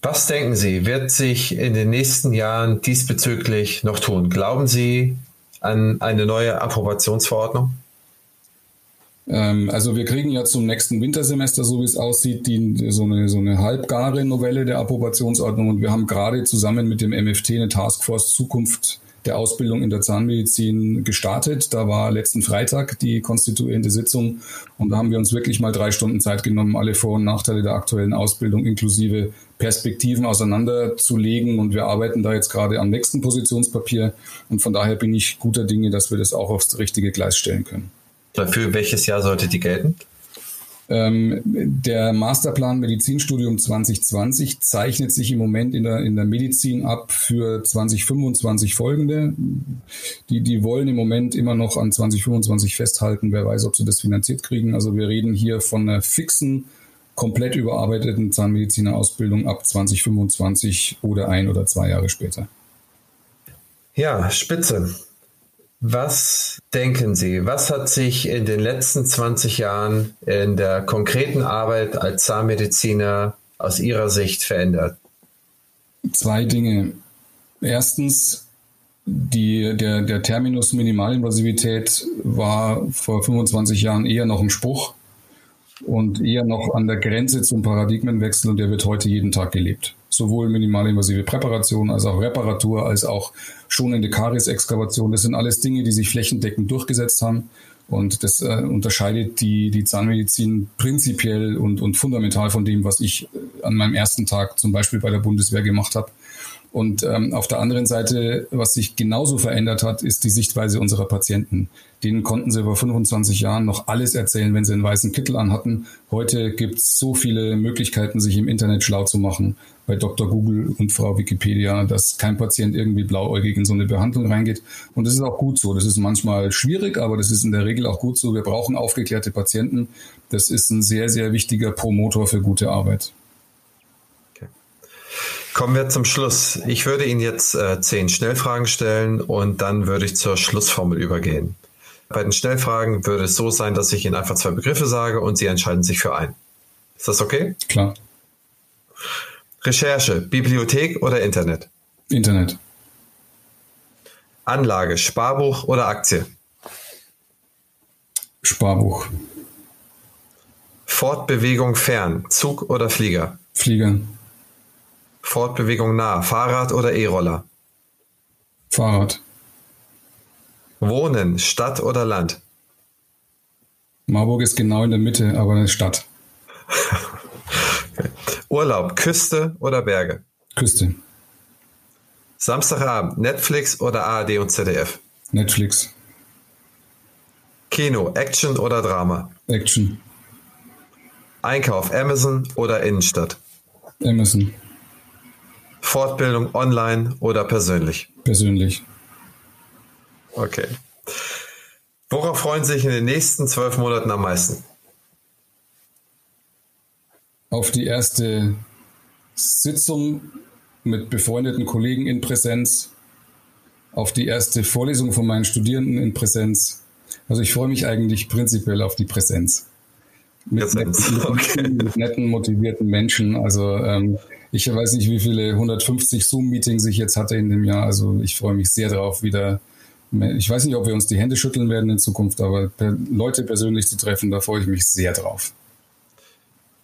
Was denken Sie, wird sich in den nächsten Jahren diesbezüglich noch tun? Glauben Sie an eine neue Approbationsverordnung? Ähm, also wir kriegen ja zum nächsten Wintersemester, so wie es aussieht, die, so, eine, so eine halbgare Novelle der Approbationsordnung und wir haben gerade zusammen mit dem MFT eine Taskforce Zukunft der Ausbildung in der Zahnmedizin gestartet. Da war letzten Freitag die konstituierende Sitzung und da haben wir uns wirklich mal drei Stunden Zeit genommen, alle Vor- und Nachteile der aktuellen Ausbildung inklusive Perspektiven auseinanderzulegen und wir arbeiten da jetzt gerade am nächsten Positionspapier und von daher bin ich guter Dinge, dass wir das auch aufs richtige Gleis stellen können. Für welches Jahr sollte die gelten? Ähm, der Masterplan Medizinstudium 2020 zeichnet sich im Moment in der, in der Medizin ab für 2025 folgende. Die, die wollen im Moment immer noch an 2025 festhalten. Wer weiß, ob sie das finanziert kriegen. Also wir reden hier von einer fixen, komplett überarbeiteten Zahnmedizinerausbildung ab 2025 oder ein oder zwei Jahre später. Ja, spitze. Was denken Sie, was hat sich in den letzten 20 Jahren in der konkreten Arbeit als Zahnmediziner aus Ihrer Sicht verändert? Zwei Dinge. Erstens, die, der, der Terminus Minimalinvasivität war vor 25 Jahren eher noch ein Spruch und eher noch an der Grenze zum Paradigmenwechsel und der wird heute jeden Tag gelebt sowohl minimalinvasive Präparation als auch Reparatur, als auch schonende Karies-Exkavation. Das sind alles Dinge, die sich flächendeckend durchgesetzt haben. Und das äh, unterscheidet die, die Zahnmedizin prinzipiell und, und fundamental von dem, was ich an meinem ersten Tag zum Beispiel bei der Bundeswehr gemacht habe. Und ähm, auf der anderen Seite, was sich genauso verändert hat, ist die Sichtweise unserer Patienten. Denen konnten sie vor 25 Jahren noch alles erzählen, wenn sie einen weißen Kittel anhatten. Heute gibt es so viele Möglichkeiten, sich im Internet schlau zu machen, bei Dr. Google und Frau Wikipedia, dass kein Patient irgendwie blauäugig in so eine Behandlung reingeht. Und das ist auch gut so. Das ist manchmal schwierig, aber das ist in der Regel auch gut so. Wir brauchen aufgeklärte Patienten. Das ist ein sehr, sehr wichtiger Promotor für gute Arbeit. Kommen wir zum Schluss. Ich würde Ihnen jetzt äh, zehn Schnellfragen stellen und dann würde ich zur Schlussformel übergehen. Bei den Schnellfragen würde es so sein, dass ich Ihnen einfach zwei Begriffe sage und Sie entscheiden sich für einen. Ist das okay? Klar. Recherche, Bibliothek oder Internet? Internet. Anlage, Sparbuch oder Aktie? Sparbuch. Fortbewegung fern, Zug oder Flieger? Flieger. Fortbewegung nah, Fahrrad oder E-Roller? Fahrrad. Wohnen, Stadt oder Land? Marburg ist genau in der Mitte, aber eine Stadt. Urlaub, Küste oder Berge? Küste. Samstagabend, Netflix oder ARD und ZDF? Netflix. Kino, Action oder Drama? Action. Einkauf, Amazon oder Innenstadt? Amazon. Fortbildung online oder persönlich? Persönlich. Okay. Worauf freuen Sie sich in den nächsten zwölf Monaten am meisten? Auf die erste Sitzung mit befreundeten Kollegen in Präsenz, auf die erste Vorlesung von meinen Studierenden in Präsenz. Also ich freue mich eigentlich prinzipiell auf die Präsenz. Mit. Netten, okay. mit netten, motivierten Menschen. Also ähm, ich weiß nicht, wie viele 150 Zoom-Meetings ich jetzt hatte in dem Jahr. Also ich freue mich sehr darauf, wieder. Ich weiß nicht, ob wir uns die Hände schütteln werden in Zukunft, aber Leute persönlich zu treffen, da freue ich mich sehr drauf.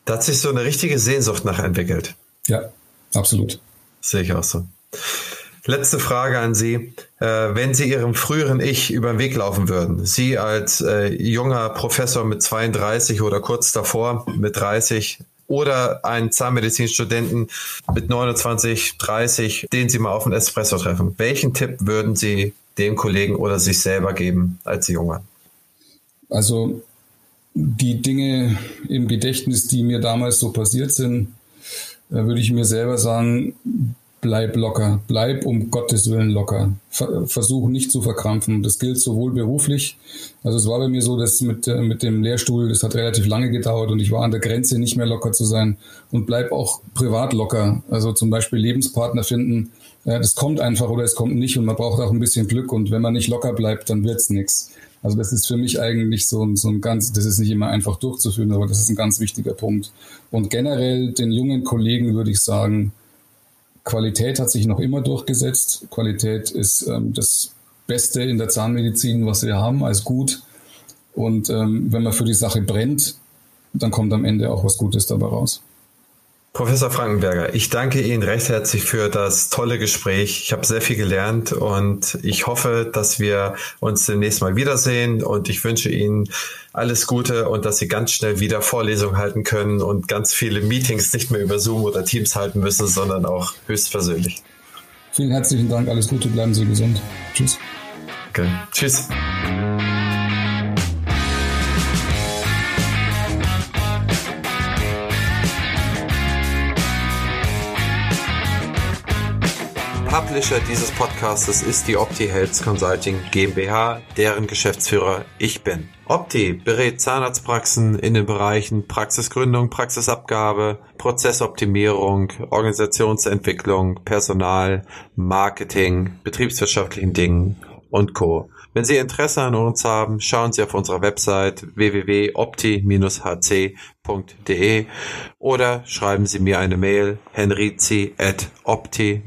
Da hat sich so eine richtige Sehnsucht nach entwickelt. Ja, absolut. Sehe ich auch so. Letzte Frage an Sie. Äh, wenn Sie Ihrem früheren Ich über den Weg laufen würden, Sie als äh, junger Professor mit 32 oder kurz davor mit 30, oder einen Zahnmedizinstudenten mit 29, 30, den Sie mal auf den Espresso treffen. Welchen Tipp würden Sie dem Kollegen oder sich selber geben als Junger? Also die Dinge im Gedächtnis, die mir damals so passiert sind, würde ich mir selber sagen, bleib locker, bleib um Gottes Willen locker. Versuch nicht zu verkrampfen. Das gilt sowohl beruflich, also es war bei mir so, dass mit, äh, mit dem Lehrstuhl, das hat relativ lange gedauert und ich war an der Grenze, nicht mehr locker zu sein und bleib auch privat locker. Also zum Beispiel Lebenspartner finden, das kommt einfach oder es kommt nicht und man braucht auch ein bisschen Glück und wenn man nicht locker bleibt, dann wird's nichts. Also das ist für mich eigentlich so, so ein ganz, das ist nicht immer einfach durchzuführen, aber das ist ein ganz wichtiger Punkt. Und generell den jungen Kollegen würde ich sagen, Qualität hat sich noch immer durchgesetzt. Qualität ist ähm, das Beste in der Zahnmedizin, was wir haben, als gut. Und ähm, wenn man für die Sache brennt, dann kommt am Ende auch was Gutes dabei raus. Professor Frankenberger, ich danke Ihnen recht herzlich für das tolle Gespräch. Ich habe sehr viel gelernt und ich hoffe, dass wir uns demnächst mal wiedersehen und ich wünsche Ihnen alles Gute und dass Sie ganz schnell wieder Vorlesungen halten können und ganz viele Meetings nicht mehr über Zoom oder Teams halten müssen, sondern auch höchstpersönlich. Vielen herzlichen Dank, alles Gute, bleiben Sie gesund. Tschüss. Okay. Tschüss. Publisher dieses Podcastes ist die Opti Health Consulting GmbH, deren Geschäftsführer ich bin. Opti berät Zahnarztpraxen in den Bereichen Praxisgründung, Praxisabgabe, Prozessoptimierung, Organisationsentwicklung, Personal, Marketing, betriebswirtschaftlichen Dingen und Co. Wenn Sie Interesse an uns haben, schauen Sie auf unserer Website www.opti-hc.de oder schreiben Sie mir eine Mail henrizi at opti-hc.de.